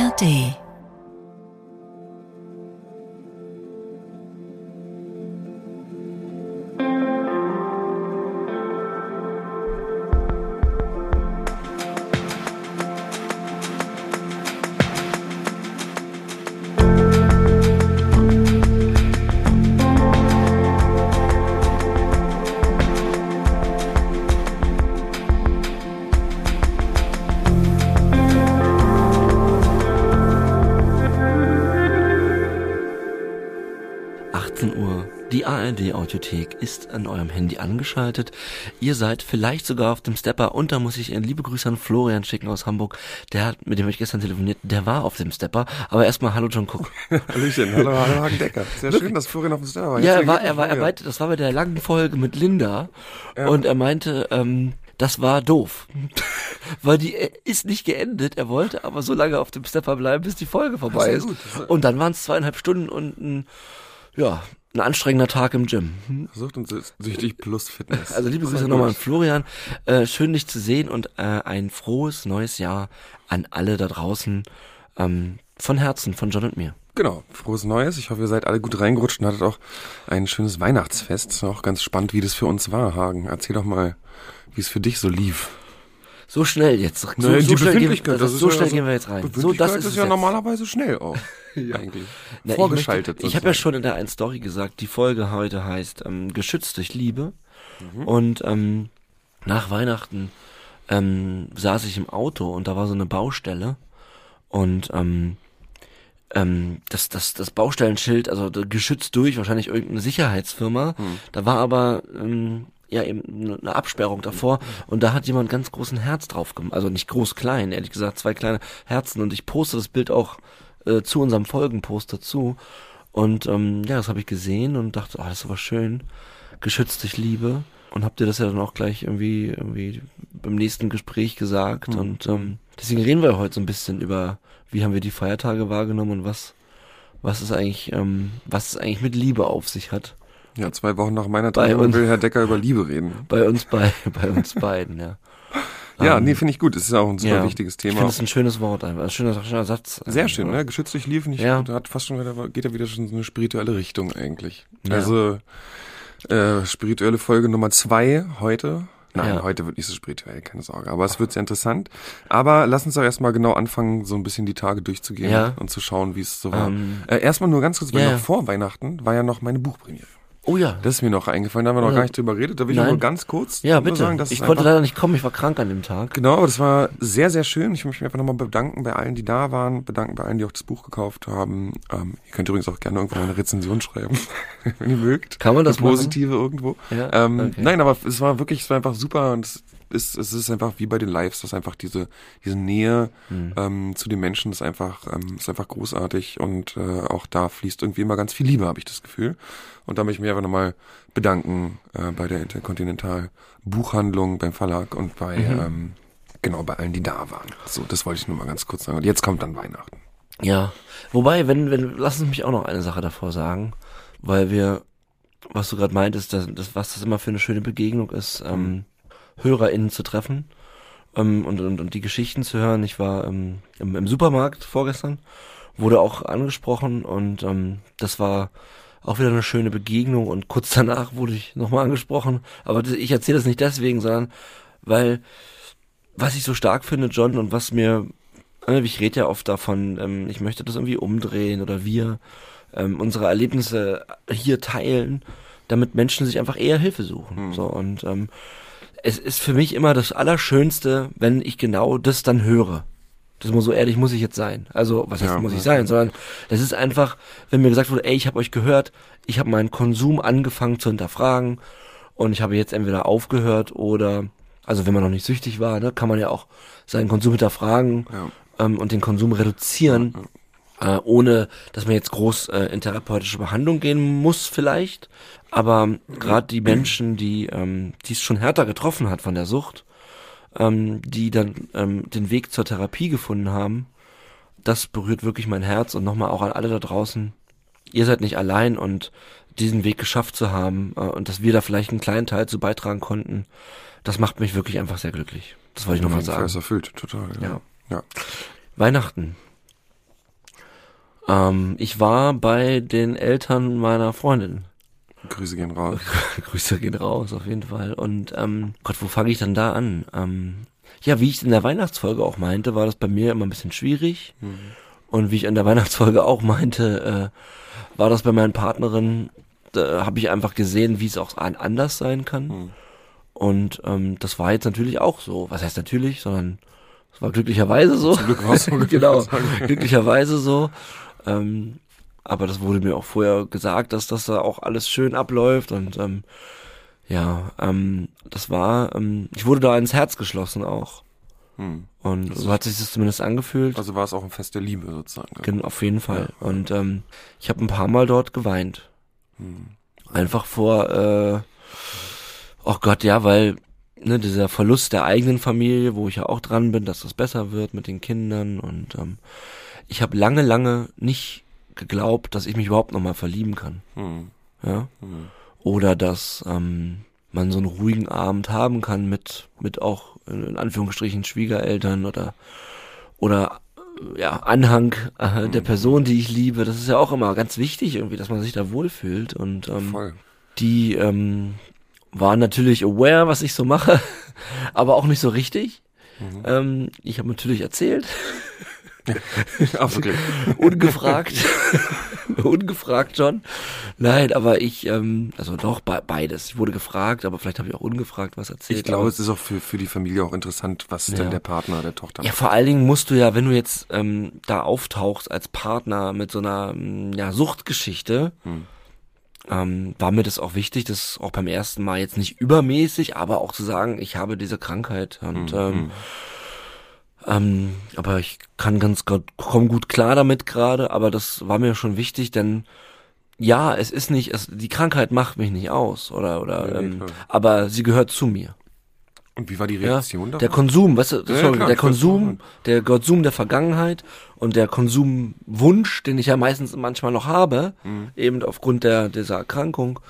ARD. ARD Audiothek ist an eurem Handy angeschaltet. Ihr seid vielleicht sogar auf dem Stepper und da muss ich einen liebe Grüße an Florian schicken aus Hamburg. Der hat, mit dem ich gestern telefoniert, der war auf dem Stepper. Aber erstmal hallo John Cook. Hallöchen, hallo, hallo Hagen Decker. Sehr schön, dass Florian auf dem Stepper war. Ja, er war, er war, er meinte, das war bei der langen Folge mit Linda ja. und er meinte, ähm, das war doof. Weil die ist nicht geendet. Er wollte aber so lange auf dem Stepper bleiben, bis die Folge vorbei ist. Und dann waren es zweieinhalb Stunden und ein, ja, ein anstrengender Tag im Gym. Versucht uns süchtig plus Fitness. Also liebe Grüße nochmal an Florian. Äh, schön dich zu sehen und äh, ein frohes neues Jahr an alle da draußen. Ähm, von Herzen, von John und mir. Genau, frohes Neues. Ich hoffe, ihr seid alle gut reingerutscht und hattet auch ein schönes Weihnachtsfest. Auch ganz spannend, wie das für uns war, Hagen. Erzähl doch mal, wie es für dich so lief so schnell jetzt. So, Nein, so schnell, gehen, das das so schnell ja, gehen wir jetzt rein. So, das ist, ist ja jetzt. normalerweise schnell auch. ja. Eigentlich. Na, Vorgeschaltet. Ich, ich habe ja schon in der einen Story gesagt, die Folge heute heißt ähm, Geschützt durch Liebe. Mhm. Und ähm, nach Weihnachten ähm, saß ich im Auto und da war so eine Baustelle und ähm, ähm, das, das, das Baustellenschild, also geschützt durch, wahrscheinlich irgendeine Sicherheitsfirma. Mhm. Da war aber ähm, ja eben eine Absperrung davor und da hat jemand ganz großen Herz drauf gemacht, also nicht groß klein, ehrlich gesagt, zwei kleine Herzen und ich poste das Bild auch äh, zu unserem Folgenposter zu und ähm, ja, das habe ich gesehen und dachte, ah, oh, das ist aber schön, geschützt durch Liebe und hab dir das ja dann auch gleich irgendwie irgendwie beim nächsten Gespräch gesagt mhm. und ähm, deswegen reden wir heute so ein bisschen über wie haben wir die Feiertage wahrgenommen und was was ist eigentlich ähm, was es eigentlich mit Liebe auf sich hat ja, zwei Wochen nach meiner Trennung will Herr Decker über Liebe reden. Bei uns bei, bei uns beiden, ja. Ja, um, nee, finde ich gut. Das ist auch ein super ja, wichtiges Thema. Ich finde es ein schönes Wort einfach. Ein schöner, schöner Satz. Sehr schön, oder? ne? Geschützt durch Liebe, nicht, ja. hat fast schon wieder, geht ja wieder schon so eine spirituelle Richtung eigentlich. Ja. Also, äh, spirituelle Folge Nummer zwei heute. Nein, ja. heute wird nicht so spirituell, keine Sorge. Aber es wird sehr interessant. Aber lass uns doch erstmal genau anfangen, so ein bisschen die Tage durchzugehen ja. und zu schauen, wie es so war. Ähm, äh, erstmal nur ganz kurz, weil noch vor Weihnachten war ja noch meine Buchpremiere. Oh ja. Das ist mir noch eingefallen, da haben wir noch gar nicht drüber geredet. Da will ich nur ganz kurz ja, bitte. sagen, dass Ich konnte leider nicht kommen, ich war krank an dem Tag. Genau, aber das war sehr, sehr schön. Ich möchte mich einfach nochmal bedanken bei allen, die da waren, bedanken bei allen, die auch das Buch gekauft haben. Ähm, ihr könnt übrigens auch gerne irgendwo eine Rezension schreiben, wenn ihr mögt. Kann man das Eine Positive machen? irgendwo. Ja, ähm, okay. Nein, aber es war wirklich, es war einfach super und es ist, es ist einfach wie bei den Lives, dass einfach diese, diese Nähe mhm. ähm, zu den Menschen ist einfach, ähm, ist einfach großartig und äh, auch da fließt irgendwie immer ganz viel Liebe, habe ich das Gefühl. Und da möchte ich mich einfach nochmal bedanken äh, bei der Interkontinental Buchhandlung, beim Verlag und bei, mhm. ähm, genau, bei allen, die da waren. So, das wollte ich nur mal ganz kurz sagen. Und jetzt kommt dann Weihnachten. Ja, wobei, wenn, wenn, lass uns mich auch noch eine Sache davor sagen, weil wir, was du gerade meintest, dass, das, was das immer für eine schöne Begegnung ist, ähm, mhm. HörerInnen zu treffen ähm, und, und, und die Geschichten zu hören. Ich war ähm, im, im Supermarkt vorgestern, wurde auch angesprochen und ähm, das war auch wieder eine schöne Begegnung und kurz danach wurde ich nochmal angesprochen. Aber ich erzähle das nicht deswegen, sondern weil was ich so stark finde, John, und was mir, äh, ich rede ja oft davon, ähm, ich möchte das irgendwie umdrehen oder wir ähm, unsere Erlebnisse hier teilen, damit Menschen sich einfach eher Hilfe suchen. Mhm. So und ähm, es ist für mich immer das Allerschönste, wenn ich genau das dann höre. Das muss so ehrlich muss ich jetzt sein. Also, was heißt ja, muss ich sein, sondern das ist einfach, wenn mir gesagt wurde, ey, ich habe euch gehört, ich habe meinen Konsum angefangen zu hinterfragen und ich habe jetzt entweder aufgehört oder also wenn man noch nicht süchtig war, ne, kann man ja auch seinen Konsum hinterfragen ja. ähm, und den Konsum reduzieren, ja, äh, ohne dass man jetzt groß äh, in therapeutische Behandlung gehen muss vielleicht. Aber gerade die Menschen, die ähm, die es schon härter getroffen hat von der Sucht, ähm, die dann ähm, den Weg zur Therapie gefunden haben, das berührt wirklich mein Herz und nochmal auch an alle da draußen. Ihr seid nicht allein und diesen Weg geschafft zu haben äh, und dass wir da vielleicht einen kleinen Teil zu beitragen konnten, das macht mich wirklich einfach sehr glücklich. Das wollte ich nochmal sagen. Ist erfüllt, total. Ja. ja. ja. Weihnachten. Ähm, ich war bei den Eltern meiner Freundin. Grüße gehen raus. Grüße gehen raus, auf jeden Fall. Und ähm, Gott, wo fange ich dann da an? Ähm, ja, wie ich in der Weihnachtsfolge auch meinte, war das bei mir immer ein bisschen schwierig. Mhm. Und wie ich in der Weihnachtsfolge auch meinte, äh, war das bei meinen Partnerinnen, da habe ich einfach gesehen, wie es auch anders sein kann. Mhm. Und ähm, das war jetzt natürlich auch so. Was heißt natürlich, sondern es war glücklicherweise so. Zum Glück war es so. genau, glücklicherweise so. Ähm, aber das wurde mir auch vorher gesagt, dass das da auch alles schön abläuft und ähm, ja, ähm, das war, ähm, ich wurde da ins Herz geschlossen auch. Hm. Und also so hat sich das zumindest angefühlt. Also war es auch ein Fest der Liebe sozusagen. Genau, auf jeden Fall. Ja. Und ähm, ich habe ein paar Mal dort geweint. Hm. Einfach vor, äh, oh Gott, ja, weil ne, dieser Verlust der eigenen Familie, wo ich ja auch dran bin, dass das besser wird mit den Kindern und ähm, ich habe lange, lange nicht geglaubt, dass ich mich überhaupt nochmal verlieben kann. Hm. Ja. Hm. Oder dass ähm, man so einen ruhigen Abend haben kann mit, mit auch in Anführungsstrichen Schwiegereltern oder oder ja, Anhang äh, der hm. Person, die ich liebe. Das ist ja auch immer ganz wichtig irgendwie, dass man sich da wohlfühlt. Und ähm, Voll. die ähm, waren natürlich aware, was ich so mache, aber auch nicht so richtig. Mhm. Ähm, ich habe natürlich erzählt. Okay. Ungefragt. ungefragt schon. Nein, aber ich, ähm, also doch be beides. Ich wurde gefragt, aber vielleicht habe ich auch ungefragt was erzählt. Ich glaube, es ist auch für, für die Familie auch interessant, was ja. denn der Partner der Tochter Ja, vor allen Dingen musst du ja, wenn du jetzt ähm, da auftauchst als Partner mit so einer mm, ja, Suchtgeschichte, hm. ähm, war mir das auch wichtig, das auch beim ersten Mal jetzt nicht übermäßig, aber auch zu sagen, ich habe diese Krankheit und hm, ähm, hm ähm, aber ich kann ganz gut, komm gut klar damit gerade, aber das war mir schon wichtig, denn ja, es ist nicht, es, die Krankheit macht mich nicht aus, oder, oder, ja, ähm, aber sie gehört zu mir. Und wie war die Reaktion ja, Der Konsum, weißt du, ja, sorry, klar, der Konsum, der Konsum der Vergangenheit und der Konsumwunsch, den ich ja meistens manchmal noch habe, mhm. eben aufgrund der, dieser Erkrankung,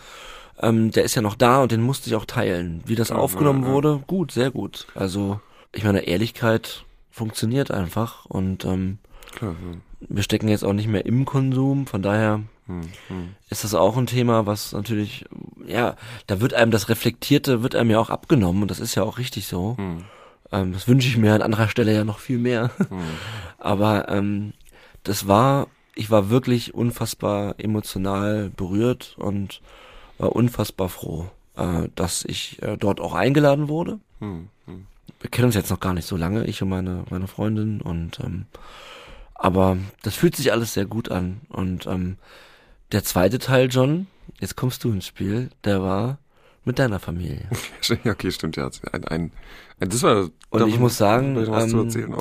ähm, der ist ja noch da und den musste ich auch teilen. Wie das aufgenommen wurde, gut, sehr gut. Also, ich meine, Ehrlichkeit funktioniert einfach und ähm, Klar, ja. wir stecken jetzt auch nicht mehr im Konsum, von daher hm, hm. ist das auch ein Thema, was natürlich, ja, da wird einem das Reflektierte, wird einem ja auch abgenommen und das ist ja auch richtig so. Hm. Ähm, das wünsche ich mir an anderer Stelle ja noch viel mehr. Hm. Aber ähm, das war, ich war wirklich unfassbar emotional berührt und war unfassbar froh, äh, dass ich äh, dort auch eingeladen wurde. Hm, hm wir kennen uns jetzt noch gar nicht so lange, ich und meine, meine Freundin und ähm, aber das fühlt sich alles sehr gut an. Und ähm, der zweite Teil, John, jetzt kommst du ins Spiel, der war mit deiner Familie. okay, stimmt ja. Ein, ein, ein das war Und ich muss sagen, ähm,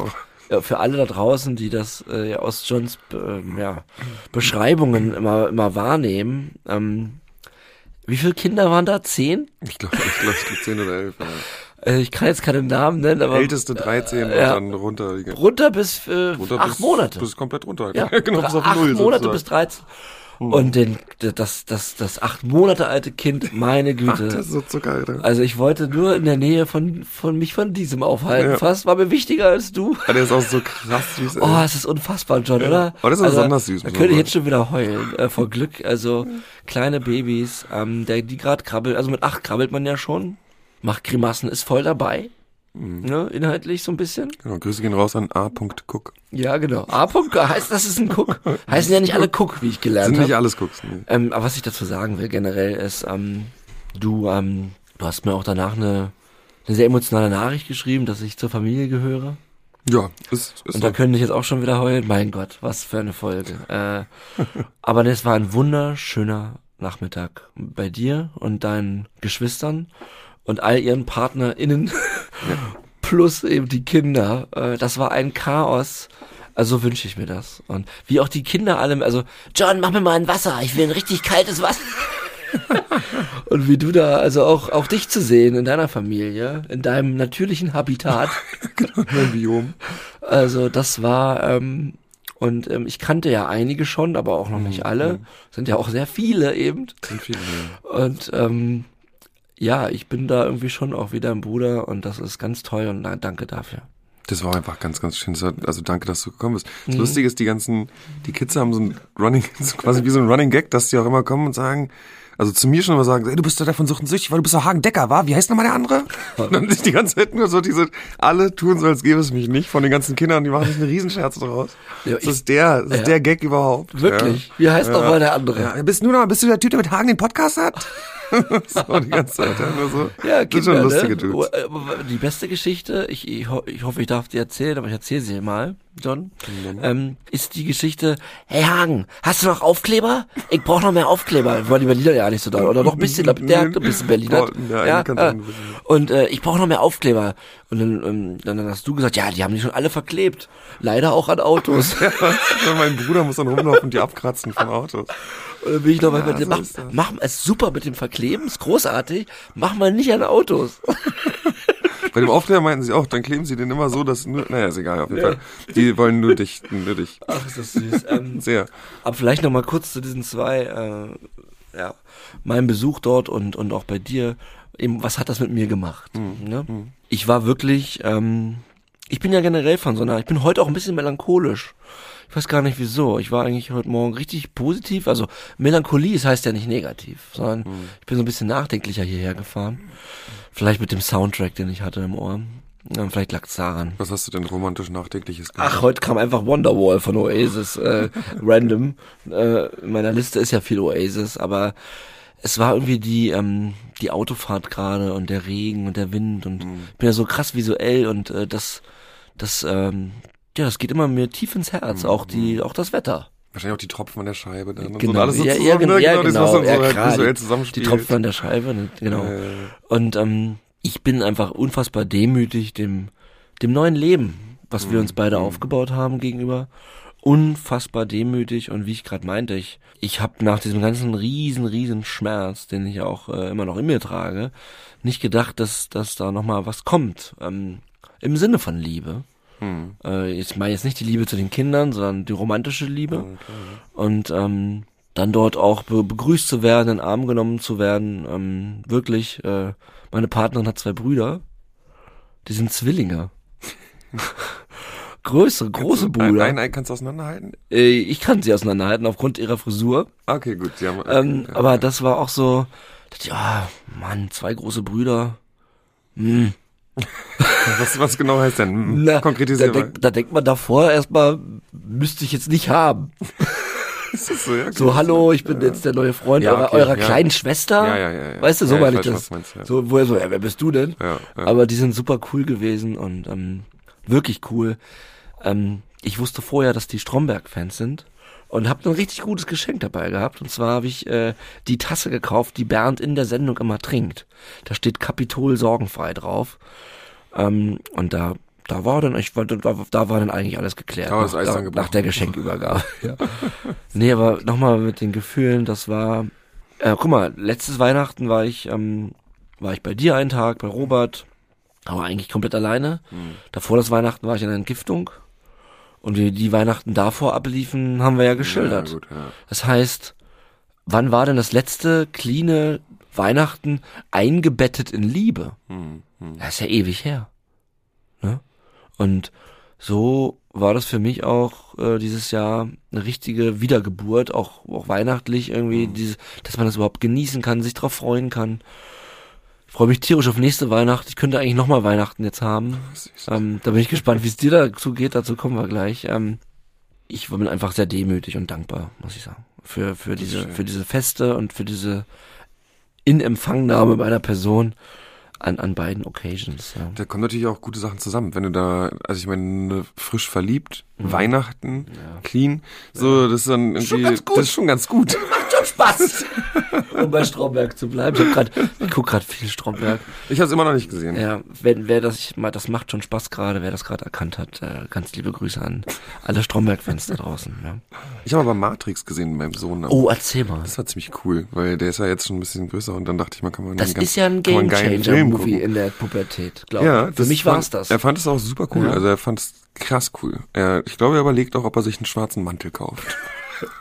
ja, für alle da draußen, die das äh, aus Johns äh, ja, Beschreibungen immer, immer wahrnehmen, ähm, wie viele Kinder waren da? Zehn? Ich glaube, ich glaube, es gibt zehn oder elf. Ja. Äh, ich kann jetzt keine Namen nennen, aber. Älteste 13 äh, und dann runter. Runter bis äh, runter acht bis, Monate. Bis komplett runter. Ja, genau, bis auf acht null Monate sozusagen. bis 13. Hm. Und den, das, das, das acht Monate alte Kind, meine Güte. Ach, das ist so zu geil, ne? Also ich wollte nur in der Nähe von, von mich von diesem aufhalten. Ja. Fast war mir wichtiger als du. Ja, der ist auch so krass süß. Ey. Oh, es ist unfassbar, John, ja. oder? Aber das ist also, besonders süß. Da könnte ich jetzt schon wieder heulen, äh, vor Glück. Also kleine Babys, ähm, der, die gerade krabbelt, also mit acht krabbelt man ja schon. Macht Grimassen, ist voll dabei. Mhm. Ne, inhaltlich so ein bisschen. Genau, Grüße gehen raus an A.Cook. Ja, genau. A. heißt, das ist ein Cook. Heißen ja nicht alle Cook, wie ich gelernt habe. Sind nicht hab. alles Cooks. Nee. Ähm, aber was ich dazu sagen will generell ist, ähm, du, ähm, du hast mir auch danach eine, eine sehr emotionale Nachricht geschrieben, dass ich zur Familie gehöre. Ja, ist, ist Und da könnte ich jetzt auch schon wieder heulen. Mein Gott, was für eine Folge. Äh, aber das war ein wunderschöner Nachmittag bei dir und deinen Geschwistern und all ihren PartnerInnen plus eben die Kinder. Äh, das war ein Chaos. Also wünsche ich mir das. Und wie auch die Kinder alle, also John, mach mir mal ein Wasser, ich will ein richtig kaltes Wasser. und wie du da, also auch, auch dich zu sehen in deiner Familie, in deinem natürlichen Habitat. genau, Biom. Also das war, ähm, und ähm, ich kannte ja einige schon, aber auch noch nicht mhm, alle. Mhm. Sind ja auch sehr viele eben. Sind viele, ja. Und ähm, ja, ich bin da irgendwie schon auch wieder ein Bruder und das ist ganz toll und danke dafür. Das war einfach ganz, ganz schön. Also danke, dass du gekommen bist. Das mhm. Lustige ist, die ganzen, die Kids haben so ein Running, so quasi wie so ein Running Gag, dass die auch immer kommen und sagen, also zu mir schon immer sagen, ey, du bist doch der von Sucht und Süchtig, weil du bist doch Hagen Decker, war? Wie heißt nochmal der andere? Und dann sich die ganze Zeit nur so diese, alle tun so, als gäbe es mich nicht von den ganzen Kindern, die machen sich eine Riesenscherz draus. Ja, das ist der, das ist der Gag überhaupt. Wirklich? Ja. Wie heißt ja. nochmal der andere? Ja, bist du noch, bist du der Typ, der mit Hagen den Podcast hat? so die ganze Zeit. Ja, nur so. ja Kinder, schon lustige ne? Dudes. Äh, die beste Geschichte, ich, ich, ich hoffe, ich darf die erzählen, aber ich erzähle sie mal, John, ähm, ist die Geschichte, hey Hagen, hast du noch Aufkleber? Ich brauche noch mehr Aufkleber. War die Berliner ja nicht so da. Oder noch ein bisschen, der ein bisschen Berliner. Ja, ja, äh, und äh, ich brauche noch mehr Aufkleber. Und dann, ähm, dann hast du gesagt, ja, die haben die schon alle verklebt. Leider auch an Autos. ja, mein Bruder muss dann rumlaufen und die abkratzen von Autos. Und dann bin ich noch mal ja, mit dem, mach, mach es super mit dem Verkleben, ist großartig, mach mal nicht an Autos. Bei dem Aufkleber meinten sie auch, dann kleben sie den immer so, dass nur, naja, ist egal, auf jeden ja. Fall. Die wollen nur dich, nur dich. Ach, ist das süß. Ähm, Sehr. Aber vielleicht noch mal kurz zu diesen zwei, äh, ja, meinem Besuch dort und, und auch bei dir. Eben, was hat das mit mir gemacht? Mhm. Ne? Mhm. Ich war wirklich, ähm, ich bin ja generell von so einer, ich bin heute auch ein bisschen melancholisch. Ich weiß gar nicht wieso. Ich war eigentlich heute Morgen richtig positiv. Also Melancholie das heißt ja nicht negativ, sondern mhm. ich bin so ein bisschen nachdenklicher hierher gefahren. Vielleicht mit dem Soundtrack, den ich hatte im Ohr. Ja, vielleicht lag's daran. Was hast du denn romantisch Nachdenkliches gemacht? Ach, heute kam einfach Wonderwall von Oasis, äh, random. Äh, in meiner Liste ist ja viel Oasis, aber es war irgendwie die ähm, die Autofahrt gerade und der Regen und der Wind und mhm. ich bin ja so krass visuell und äh, das das ähm, ja, das geht immer mir tief ins Herz, mhm. auch die, auch das Wetter. Wahrscheinlich auch die Tropfen an der Scheibe dann. Genau, so alles so ja, zusammen, ja, genau, ne? ja, genau, genau, so ja, klar, die, die Tropfen an der Scheibe, ne, genau. Äh. Und ähm, ich bin einfach unfassbar demütig dem, dem neuen Leben, was mhm. wir uns beide mhm. aufgebaut haben gegenüber. Unfassbar demütig und wie ich gerade meinte, ich, ich habe nach diesem ganzen riesen, riesen Schmerz, den ich auch äh, immer noch in mir trage, nicht gedacht, dass, dass da nochmal was kommt. Ähm, Im Sinne von Liebe. Hm. Äh, ich meine jetzt nicht die Liebe zu den Kindern, sondern die romantische Liebe. Okay. Und ähm, dann dort auch be begrüßt zu werden, in den Arm genommen zu werden. Ähm, wirklich, äh, meine Partnerin hat zwei Brüder. Die sind Zwillinge. Größere, große du, Brüder. Ein, ein kannst du auseinanderhalten? Äh, ich kann sie auseinanderhalten aufgrund ihrer Frisur. Okay, gut. Sie haben, okay, ähm, ja, aber ja. das war auch so, ja, Mann, zwei große Brüder. Hm. Was, was genau heißt denn? Na, Konkretisieren. Da, denk, da denkt man davor erstmal, müsste ich jetzt nicht haben. so, ja, so, hallo, ich bin ja. jetzt der neue Freund ja, okay, eurer, kleinen Schwester. Ja, ja, ja, Weißt du, so meine ich das. Meinst, so, wo er so, ja, wer bist du denn? Ja. Aber die sind super cool gewesen und ähm, wirklich cool. Ähm, ich wusste vorher, dass die Stromberg-Fans sind und habe ein richtig gutes Geschenk dabei gehabt. Und zwar habe ich äh, die Tasse gekauft, die Bernd in der Sendung immer trinkt. Da steht Kapitol sorgenfrei drauf. Ähm, und da da war dann, ich wollte, da, da war dann eigentlich alles geklärt. Da nach, da, nach der Geschenkübergabe. ja. Nee, aber nochmal mit den Gefühlen, das war, äh, guck mal, letztes Weihnachten war ich, ähm, war ich bei dir einen Tag, bei Robert, aber eigentlich komplett alleine. Hm. Davor das Weihnachten war ich in der Entgiftung. Und wie die Weihnachten davor abliefen, haben wir ja geschildert. Ja, gut, ja. Das heißt, wann war denn das letzte cleane Weihnachten eingebettet in Liebe? Hm, hm. Das ist ja ewig her. Ne? Und so war das für mich auch äh, dieses Jahr eine richtige Wiedergeburt, auch, auch weihnachtlich irgendwie, hm. dieses, dass man das überhaupt genießen kann, sich drauf freuen kann. Ich freue mich tierisch auf nächste Weihnacht. Ich könnte eigentlich nochmal Weihnachten jetzt haben. Ähm, da bin ich gespannt, wie es dir dazu geht. Dazu kommen wir gleich. Ähm, ich bin einfach sehr demütig und dankbar, muss ich sagen, für für diese für diese Feste und für diese Inempfangnahme meiner Person an, an beiden Occasions. Ja. Da kommen natürlich auch gute Sachen zusammen. Wenn du da, also ich meine, frisch verliebt, mhm. Weihnachten, ja. clean, so, das ist dann irgendwie, das ist schon ganz gut. Schon Spaß. um bei Stromberg zu bleiben. Ich, grad, ich guck gerade viel Stromberg. Ich habe es immer noch nicht gesehen. Ja, wenn wer das ich mal, das macht schon Spaß gerade, wer das gerade erkannt hat, äh, ganz liebe Grüße an alle Stromberg-Fans da draußen. Ja. Ich habe aber Matrix gesehen mit meinem Sohn. Oh, erzähl mal. Das war ziemlich cool, weil der ist ja jetzt schon ein bisschen größer und dann dachte ich mal, kann man Das ist ja ein Game Changer Movie in der Pubertät, glaube ja, ich. Für mich war es das. Er fand es auch super cool. Ja. Also er fand es krass cool. Er, ich glaube, er überlegt auch, ob er sich einen schwarzen Mantel kauft.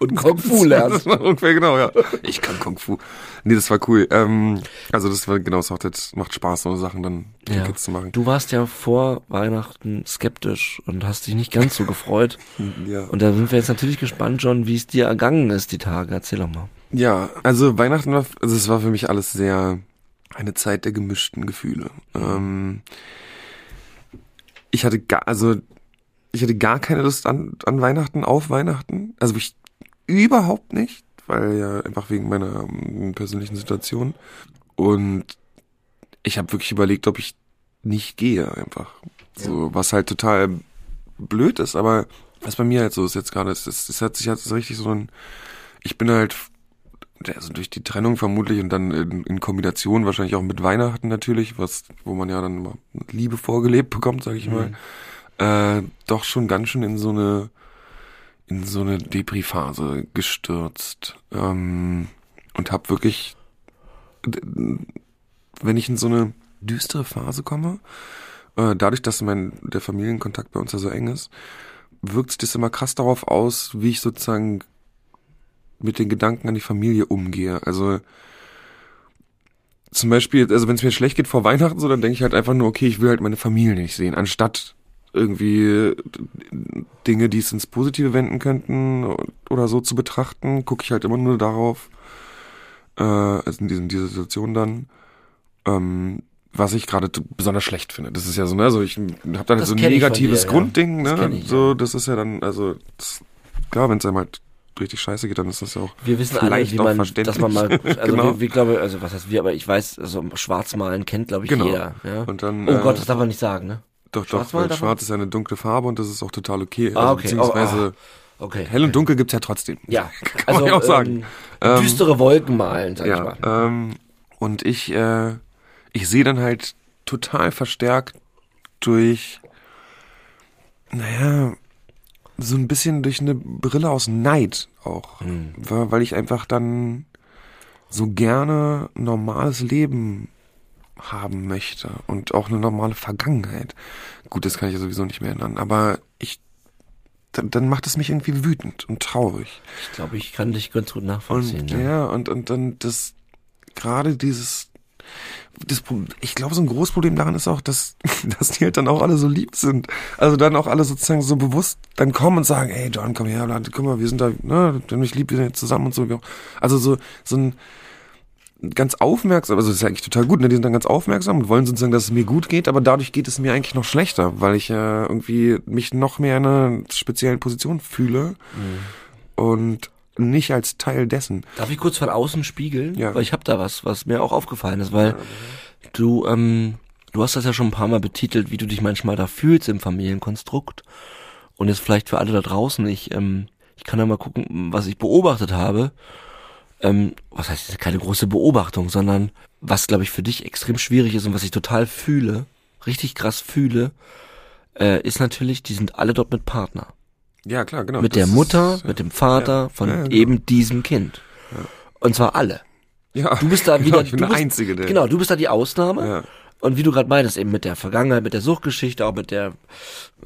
Und Kung Fu lernst. ungefähr genau, ja. Ich kann Kung Fu. Nee, das war cool. Ähm, also das war genau, es macht, macht Spaß, so Sachen dann ja. Kids zu machen. Du warst ja vor Weihnachten skeptisch und hast dich nicht ganz so gefreut. ja. Und da sind wir jetzt natürlich gespannt, John, wie es dir ergangen ist, die Tage. Erzähl doch mal. Ja, also Weihnachten war, also es war für mich alles sehr eine Zeit der gemischten Gefühle. Ähm, ich hatte gar, also ich hatte gar keine Lust an, an Weihnachten, auf Weihnachten. Also ich überhaupt nicht, weil ja einfach wegen meiner um, persönlichen Situation. Und ich habe wirklich überlegt, ob ich nicht gehe einfach. So, was halt total blöd ist, aber was bei mir halt so ist jetzt gerade, es, es hat sich halt richtig so ein, ich bin halt also durch die Trennung vermutlich und dann in, in, Kombination wahrscheinlich auch mit Weihnachten natürlich, was wo man ja dann immer Liebe vorgelebt bekommt, sage ich mhm. mal, äh, doch schon ganz schön in so eine in so eine Depri-Phase gestürzt ähm, und habe wirklich, wenn ich in so eine düstere Phase komme, äh, dadurch, dass mein der Familienkontakt bei uns ja so eng ist, wirkt sich das immer krass darauf aus, wie ich sozusagen mit den Gedanken an die Familie umgehe. Also zum Beispiel, also wenn es mir schlecht geht vor Weihnachten, so dann denke ich halt einfach nur, okay, ich will halt meine Familie nicht sehen, anstatt irgendwie Dinge, die es ins Positive wenden könnten oder so zu betrachten, gucke ich halt immer nur darauf, äh, also in diesen, dieser Situation dann, ähm, was ich gerade besonders schlecht finde. Das ist ja so, ne, also ich habe dann das so ein negatives dir, Grundding, ja. ne, ich, so, das ist ja dann, also das, klar, wenn es einem halt richtig scheiße geht, dann ist das ja auch Wir wissen alle, wie man, dass man mal, also genau. wir, wir glaube, also was heißt wir, aber ich weiß, also Schwarzmalen kennt, glaube ich, genau. jeder. Ja? Und dann, oh äh, Gott, das darf man nicht sagen, ne? Doch, doch, weil schwarz ist eine dunkle Farbe und das ist auch total okay. Ah, also, okay. Beziehungsweise oh, oh. okay. hell und dunkel gibt's ja trotzdem. Ja, kann also, man ja auch sagen. Ähm, düstere Wolken malen, sag ja, ich mal. Ähm, und ich, äh, ich sehe dann halt total verstärkt durch, naja, so ein bisschen durch eine Brille aus Neid auch. Mhm. Weil ich einfach dann so gerne normales Leben haben möchte und auch eine normale Vergangenheit. Gut, das kann ich ja sowieso nicht mehr ändern, aber ich dann, dann macht es mich irgendwie wütend und traurig. Ich glaube, ich kann dich ganz gut nachvollziehen. Und, ja. ja, und, und dann das gerade dieses das, ich glaube, so ein großes Problem daran ist auch, dass, dass die halt dann auch alle so lieb sind. Also dann auch alle sozusagen so bewusst dann kommen und sagen, hey John, komm her, guck mal, wir sind da, ne, wenn mich lieb, wir sind jetzt zusammen und so. Also so, so ein ganz aufmerksam, also das ist ja eigentlich total gut, ne? Die sind dann ganz aufmerksam und wollen sozusagen, dass es mir gut geht, aber dadurch geht es mir eigentlich noch schlechter, weil ich ja irgendwie mich noch mehr in einer speziellen Position fühle. Mhm. Und nicht als Teil dessen. Darf ich kurz von außen spiegeln? Ja. Weil ich habe da was, was mir auch aufgefallen ist, weil du, ähm, du hast das ja schon ein paar Mal betitelt, wie du dich manchmal da fühlst im Familienkonstrukt. Und jetzt vielleicht für alle da draußen, ich, ähm, ich kann ja mal gucken, was ich beobachtet habe. Ähm, was heißt keine große Beobachtung, sondern was, glaube ich, für dich extrem schwierig ist und was ich total fühle, richtig krass fühle, äh, ist natürlich, die sind alle dort mit Partner. Ja, klar, genau. Mit der Mutter, ist, mit dem Vater ja, von ja, genau. eben diesem Kind. Und zwar alle. Ja. Du bist da wieder. Genau, ich bin der bist, Einzige, der. Genau, du bist da die Ausnahme. Und wie du gerade meintest, eben mit der Vergangenheit, mit der Suchtgeschichte, auch mit der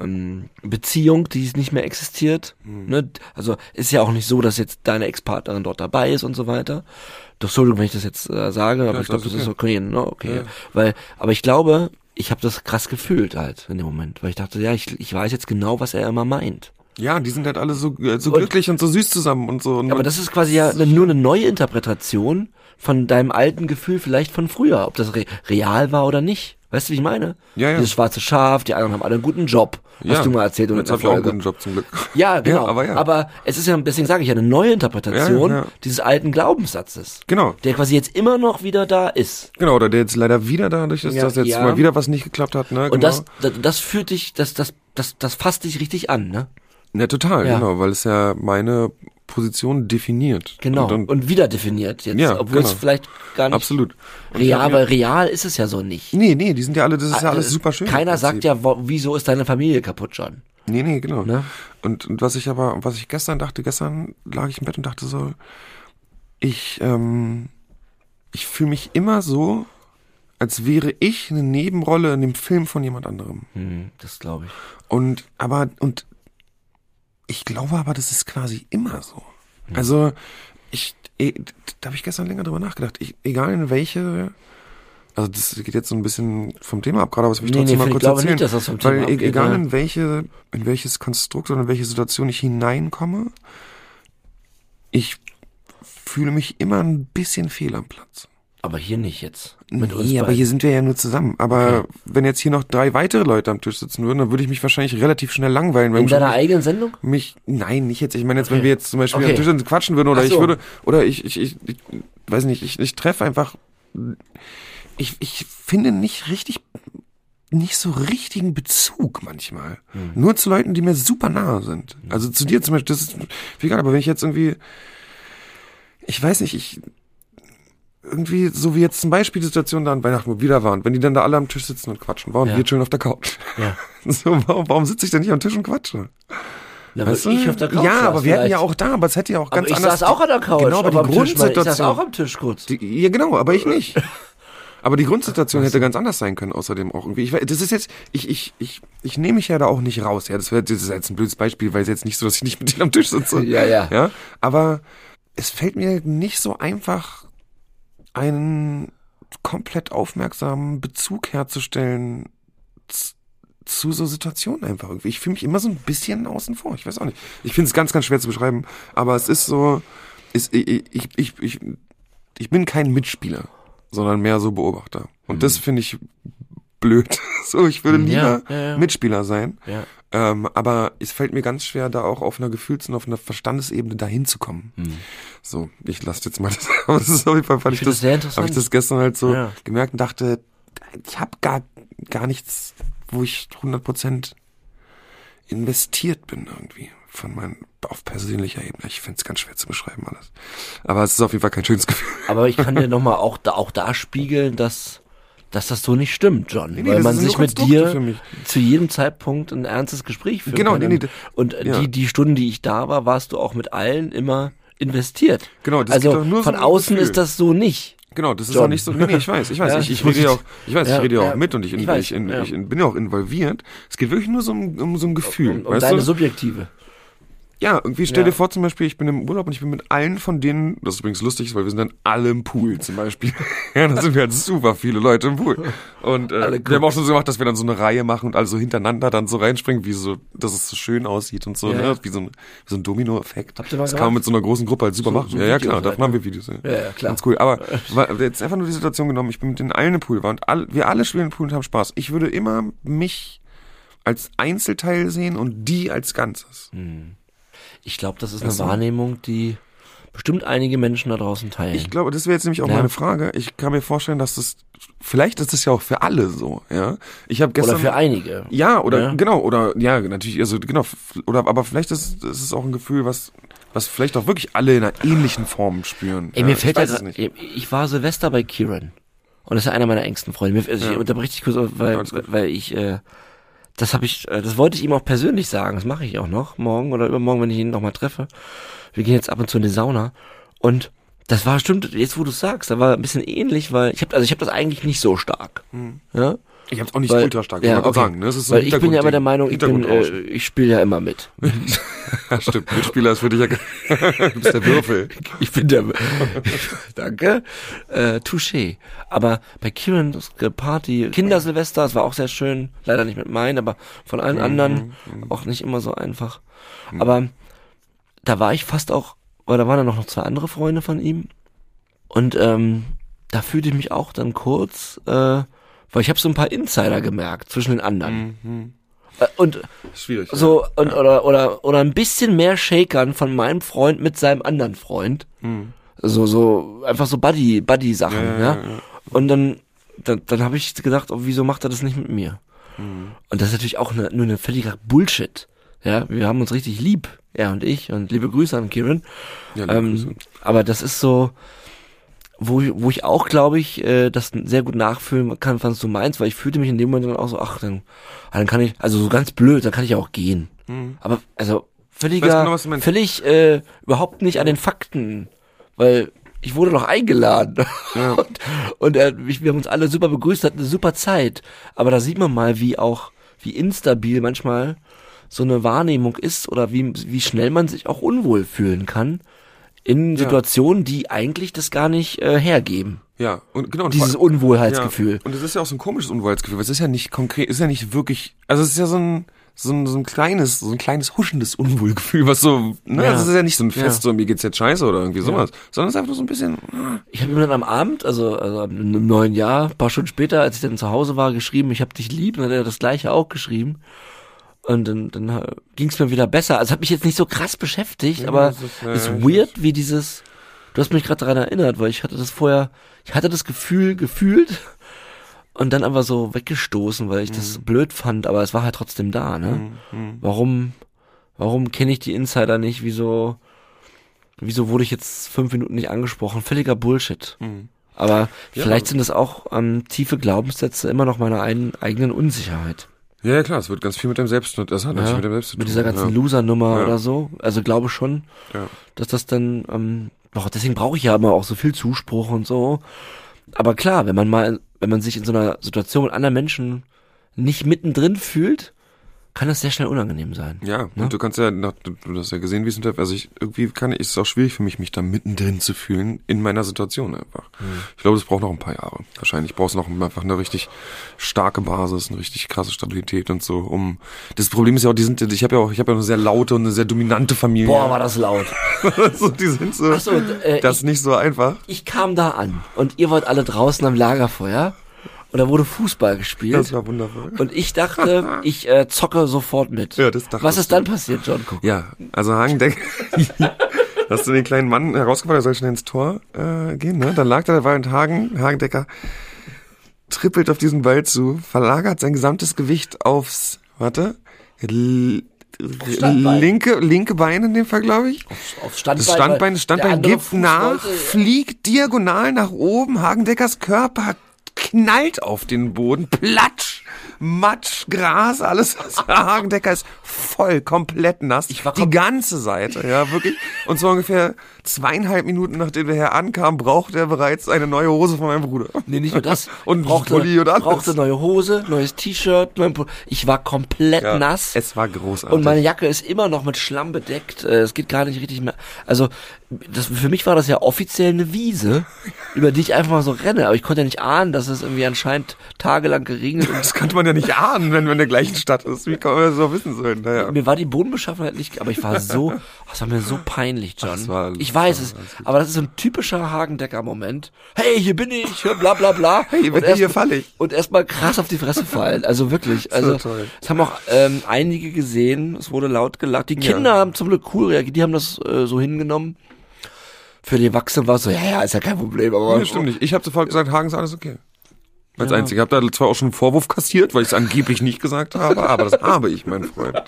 ähm, Beziehung, die nicht mehr existiert. Mhm. Ne? Also ist ja auch nicht so, dass jetzt deine Ex-Partnerin dort dabei ist und so weiter. Doch Entschuldigung, wenn ich das jetzt äh, sage, aber ja, ich glaube, das ist okay. Ne? okay. Ja. Weil, aber ich glaube, ich habe das krass gefühlt halt in dem Moment, weil ich dachte, ja, ich, ich weiß jetzt genau, was er immer meint. Ja, die sind halt alle so, äh, so glücklich und, und so süß zusammen und so. Und aber das ist quasi ja nur eine neue Interpretation von deinem alten Gefühl vielleicht von früher, ob das re real war oder nicht. Weißt du, wie ich meine? Ja, ja. Dieses schwarze Schaf, die anderen haben alle einen guten Job. Hast ja. du mal erzählt. Und jetzt habe ich auch einen guten Job zum Glück. Ja, genau. Ja, aber, ja. aber es ist ja, deswegen sage ich ja, eine neue Interpretation ja, dieses alten Glaubenssatzes. Genau. Der quasi jetzt immer noch wieder da ist. Genau, oder der jetzt leider wieder dadurch ist, dass jetzt mal wieder was nicht geklappt hat. Ne? Und genau. das, das, das fühlt dich, das, das, das, das fasst dich richtig an, ne? Ja, total, genau, weil es ja meine Position definiert. Genau, und, und, und wieder definiert jetzt, ja, obwohl genau. es vielleicht gar nicht Absolut. real, weil real ist es ja so nicht. Nee, nee, die sind ja alle, das ist ja alles super schön. Keiner sagt ja, wo, wieso ist deine Familie kaputt, John? Nee, nee, genau. Ne? Und, und was ich aber, was ich gestern dachte, gestern lag ich im Bett und dachte so, ich, ähm, ich fühle mich immer so, als wäre ich eine Nebenrolle in dem Film von jemand anderem. Hm, das glaube ich. Und aber und ich glaube aber, das ist quasi immer so. Mhm. Also, ich, eh, da habe ich gestern länger drüber nachgedacht. Ich, egal in welche also das geht jetzt so ein bisschen vom Thema ab gerade, aber das will ich nee, trotzdem nee, mal kurz erzählen. Nicht, dass das vom Thema weil abgeht, egal ja. in welche, in welches Konstrukt oder in welche Situation ich hineinkomme, ich fühle mich immer ein bisschen fehl am Platz. Aber hier nicht jetzt. Mit nee, aber hier sind wir ja nur zusammen. Aber okay. wenn jetzt hier noch drei weitere Leute am Tisch sitzen würden, dann würde ich mich wahrscheinlich relativ schnell langweilen. In deiner eigenen Sendung? Mich, nein, nicht jetzt. Ich meine jetzt, okay. wenn wir jetzt zum Beispiel okay. am Tisch sitzen, quatschen würden oder so. ich würde, oder ich, ich, ich, ich weiß nicht, ich, ich treffe einfach, ich, ich finde nicht richtig, nicht so richtigen Bezug manchmal. Hm. Nur zu Leuten, die mir super nahe sind. Hm. Also zu dir zum Beispiel, das ist, wie egal, aber wenn ich jetzt irgendwie, ich weiß nicht, ich, irgendwie, so wie jetzt zum Beispiel die Situation da an Weihnachten, wo wir wieder waren, wenn die dann da alle am Tisch sitzen und quatschen, warum ja. wir chillen auf der Couch? Ja. So, warum, warum sitze ich denn nicht am Tisch und quatsche? Na, weißt ich auf der Couch Ja, aber wir hätten ja auch da, aber es hätte ja auch ganz aber ich anders. Ich saß auch an der Couch. Genau, aber die Grundsituation. Ich saß auch am Tisch kurz. Die, ja, genau, aber ich nicht. Aber die Grundsituation hätte ganz anders sein können, außerdem auch irgendwie. Ich, das ist jetzt, ich, ich, ich, ich nehme mich ja da auch nicht raus. Ja, das, wär, das ist jetzt ein blödes Beispiel, weil es jetzt nicht so, dass ich nicht mit dir am Tisch sitze. ja, ja. Ja, aber es fällt mir nicht so einfach, einen komplett aufmerksamen Bezug herzustellen zu so Situationen einfach irgendwie. Ich fühle mich immer so ein bisschen außen vor. Ich weiß auch nicht. Ich finde es ganz, ganz schwer zu beschreiben, aber es ist so, ist, ich, ich, ich, ich, ich bin kein Mitspieler, sondern mehr so Beobachter. Und mhm. das finde ich blöd. so, ich würde lieber ja, ja, ja. Mitspieler sein. Ähm, aber es fällt mir ganz schwer, da auch auf einer Gefühls- und auf einer Verstandesebene dahin zu kommen. Mhm. So, ich lasse jetzt mal das. Aber das ist auf jeden Fall, fand ich, ich das, das habe ich das gestern halt so ja. gemerkt und dachte, ich habe gar, gar nichts, wo ich 100 Prozent investiert bin irgendwie von meinem auf persönlicher Ebene. Ich finde es ganz schwer zu beschreiben alles. Aber es ist auf jeden Fall kein schönes Gefühl. Aber ich kann dir nochmal auch da, auch da spiegeln, dass dass das so nicht stimmt, John. Nee, nee, weil man sich mit dir zu jedem Zeitpunkt ein ernstes Gespräch führen genau, kann. Nee, nee, und ja. die, die Stunden, die ich da war, warst du auch mit allen immer investiert. Genau, das also nur von so außen Gefühl. ist das so nicht. Genau, das ist John. auch nicht so. Nee, nee, ich weiß, ich weiß. ja, ich, ich rede ja auch, ich weiß, ja, ich rede ja auch mit und ich, ich, weiß, ich, in, ich, bin ja auch involviert. Es geht wirklich nur so um, um so ein Gefühl. Um, um deine du? subjektive. Ja, irgendwie stell ja. dir vor zum Beispiel, ich bin im Urlaub und ich bin mit allen von denen, das ist übrigens lustig, weil wir sind dann alle im Pool zum Beispiel. ja, da sind wir halt super viele Leute im Pool. Und äh, wir haben auch schon so gemacht, dass wir dann so eine Reihe machen und alle so hintereinander dann so reinspringen, wie so, dass es so schön aussieht und so, ja. ne? wie, so ein, wie so ein Domino-Effekt. Das gemacht? kann man mit so einer großen Gruppe halt super so, machen. So ja, ja, klar, davon haben wir Videos. Ja. ja, ja, klar. Ganz cool. Aber jetzt einfach nur die Situation genommen, ich bin mit den allen im Pool war und all, wir alle spielen im Pool und haben Spaß. Ich würde immer mich als Einzelteil sehen und die als Ganzes. Hm. Ich glaube, das ist eine also, Wahrnehmung, die bestimmt einige Menschen da draußen teilen. Ich glaube, das wäre jetzt nämlich auch ja. meine Frage. Ich kann mir vorstellen, dass das vielleicht ist das ja auch für alle so, ja. Ich habe gestern oder für einige. Ja, oder ja. genau, oder ja, natürlich, also genau, oder aber vielleicht ist, ist es auch ein Gefühl, was was vielleicht auch wirklich alle in einer ähnlichen Form spüren. Ey, mir ja, fällt ja nicht. ich war Silvester bei Kieran und das ist ja einer meiner engsten Freunde. Also ich unterbreche dich kurz, weil weil ich äh, das habe ich, äh, das wollte ich ihm auch persönlich sagen. Das mache ich auch noch morgen oder übermorgen, wenn ich ihn nochmal treffe. Wir gehen jetzt ab und zu in die Sauna und das war stimmt. Jetzt, wo du sagst, da war ein bisschen ähnlich, weil ich habe, also ich habe das eigentlich nicht so stark. Mhm. Ja. Ich habe auch nicht weil, ultra stark, ja, okay. sagen. Ne? So weil ich bin ja immer der Meinung, ich bin, äh, ich spiele ja immer mit. stimmt. Mitspieler ist für dich ja, du bist der Würfel. Ich bin der, danke, äh, Touché. Aber bei Kieran's Party, Kindersilvester, das war auch sehr schön, leider nicht mit meinen, aber von allen mhm, anderen mhm. auch nicht immer so einfach. Mhm. Aber da war ich fast auch, weil da waren dann noch zwei andere Freunde von ihm und ähm, da fühlte ich mich auch dann kurz äh, weil ich habe so ein paar Insider gemerkt zwischen den anderen. Mhm. Äh, und Schwierig, so ja. und oder oder oder ein bisschen mehr Shakern von meinem Freund mit seinem anderen Freund. Mhm. So so einfach so Buddy Buddy Sachen, ja, ja. ja. Und dann dann, dann habe ich gedacht, oh, wieso macht er das nicht mit mir? Mhm. Und das ist natürlich auch eine, nur eine völliger Bullshit. Ja, wir haben uns richtig lieb, er und ich und liebe Grüße an Kieran. Ja, ähm, aber das ist so, wo, wo ich auch, glaube ich, äh, das sehr gut nachfühlen kann, was du meinst, weil ich fühlte mich in dem Moment dann auch so, ach, dann, dann kann ich, also so ganz blöd, dann kann ich ja auch gehen. Mhm. Aber, also, völliger, genau, völlig äh, überhaupt nicht an den Fakten, weil ich wurde noch eingeladen ja. und, und äh, wir haben uns alle super begrüßt, hatten eine super Zeit. Aber da sieht man mal, wie auch, wie instabil manchmal so eine Wahrnehmung ist oder wie, wie schnell man sich auch unwohl fühlen kann, in Situationen, die eigentlich das gar nicht äh, hergeben. Ja, und genau. Und Dieses Unwohlheitsgefühl. Ja. Und es ist ja auch so ein komisches Unwohlheitsgefühl, weil es ist ja nicht konkret, es ist ja nicht wirklich, also es ist ja so ein, so ein, so ein kleines, so ein kleines huschendes Unwohlgefühl, was so, ne, Ja. das ist ja nicht so ein Fest, Ja. so mir geht's jetzt scheiße oder irgendwie sowas, sondern es ist einfach nur so ein bisschen, Ich habe ihm dann am Abend, also, also im neuen Jahr, ein paar Stunden später, als ich dann zu Hause war, geschrieben, ich habe dich lieb, und dann hat er das gleiche auch geschrieben. Und dann, dann ging es mir wieder besser. Also hat mich jetzt nicht so krass beschäftigt, aber das ist, ja, ist ja, weird, wie dieses. Du hast mich gerade daran erinnert, weil ich hatte das vorher, ich hatte das Gefühl gefühlt und dann einfach so weggestoßen, weil ich das Mhm. blöd fand, aber es war halt trotzdem da, ne? Warum, warum kenne ich die Insider nicht? Wieso, wieso wurde ich jetzt fünf Minuten nicht angesprochen? Völliger Bullshit. Mhm. Aber vielleicht sind das auch ähm, tiefe Glaubenssätze immer noch meiner ein, eigenen Unsicherheit. Ja, ja klar, es wird ganz viel mit dem Selbst, das hat natürlich Ja, mit dem Selbst zu tun. mit dieser ganzen ja. Loser-Nummer Ja. oder so. Also glaube schon, dass das dann, ähm, doch, deswegen brauche ich ja immer auch so viel Zuspruch und so. Aber klar, wenn man mal, wenn man sich in so einer Situation mit anderen Menschen nicht mittendrin fühlt, kann das sehr schnell unangenehm sein. Ja, Ne? und du kannst ja, du, du hast ja gesehen, wie es hinterher, also ich, irgendwie kann ich, ist es auch schwierig für mich, mich da mittendrin zu fühlen in meiner Situation einfach. Hm. Ich glaube, es braucht noch ein paar Jahre. Wahrscheinlich brauchst du noch einfach eine richtig starke Basis, eine richtig krasse Stabilität und so, um, das Problem ist ja auch, die sind, ich habe ja auch, ich habe ja eine sehr laute und eine sehr dominante Familie. Boah, war das laut. so, die sind so, Ach so, äh, das ist nicht so einfach. Ich kam da an und ihr wart alle draußen am Lagerfeuer und da wurde Fußball gespielt. Das war wundervoll. und ich dachte, ich äh, zocke sofort mit. Ja, das dachtest Was ist dann passiert, John Cook? Ja, also Hagendeck, hast du den kleinen Mann herausgefordert, er soll schnell ins Tor äh, gehen, ne? Dann lag da der Wald Hagen, Hagendecker trippelt auf diesen Ball zu, verlagert sein gesamtes Gewicht aufs, warte, linke, linke Bein in dem Fall, glaube ich. Aufs Standbein. Das Standbein, das Standbein gibt Fuß nach, wollte- fliegt diagonal nach oben, Hagendeckers Körper knallt auf den Boden, platsch, Matsch, Gras, alles. was- Hagendecker ist voll, komplett nass. Ich war Die ganze Seite, ja, wirklich. Und zwar ungefähr zweieinhalb Minuten, nachdem wir hier ankamen, brauchte er bereits eine neue Hose von meinem Bruder. Nee, nicht nur das. Und brauchte, Pulli und alles. brauchte neue Hose, neues T-Shirt. neuen Ich war komplett Ja, nass. Es war großartig. Und meine Jacke ist immer noch mit Schlamm bedeckt. Äh, Es geht gar nicht richtig mehr. Also, das, für mich war das ja offiziell eine Wiese, über die ich einfach mal so renne. Aber ich konnte ja nicht ahnen, dass es irgendwie anscheinend tagelang geregnet und das konnte man ja nicht ahnen, wenn man in der gleichen Stadt ist. Wie kann man das so wissen sollen? Naja. Mir war die Bodenbeschaffenheit nicht, aber ich war so, das war mir so peinlich, John. das war- ich weiß es, aber das ist so ein typischer Hagendecker-Moment. Hey, hier bin ich, bla bla bla. Hey, und hier erst- fall ich. Und erstmal krass auf die Fresse fallen. Also wirklich. Also toll. es haben auch ähm, einige gesehen, es wurde laut gelacht. Die Kinder haben zum Glück cool reagiert, die haben das äh, so hingenommen. Für die Erwachsenen war es so, ja, ja, ist ja kein Problem, aber Ja, stimmt nicht. Ich habe sofort gesagt, Hagen ist alles okay. Als Ja. einziger. Ich habe da zwar auch schon einen Vorwurf kassiert, weil ich es angeblich nicht gesagt habe, aber das habe ich, mein Freund.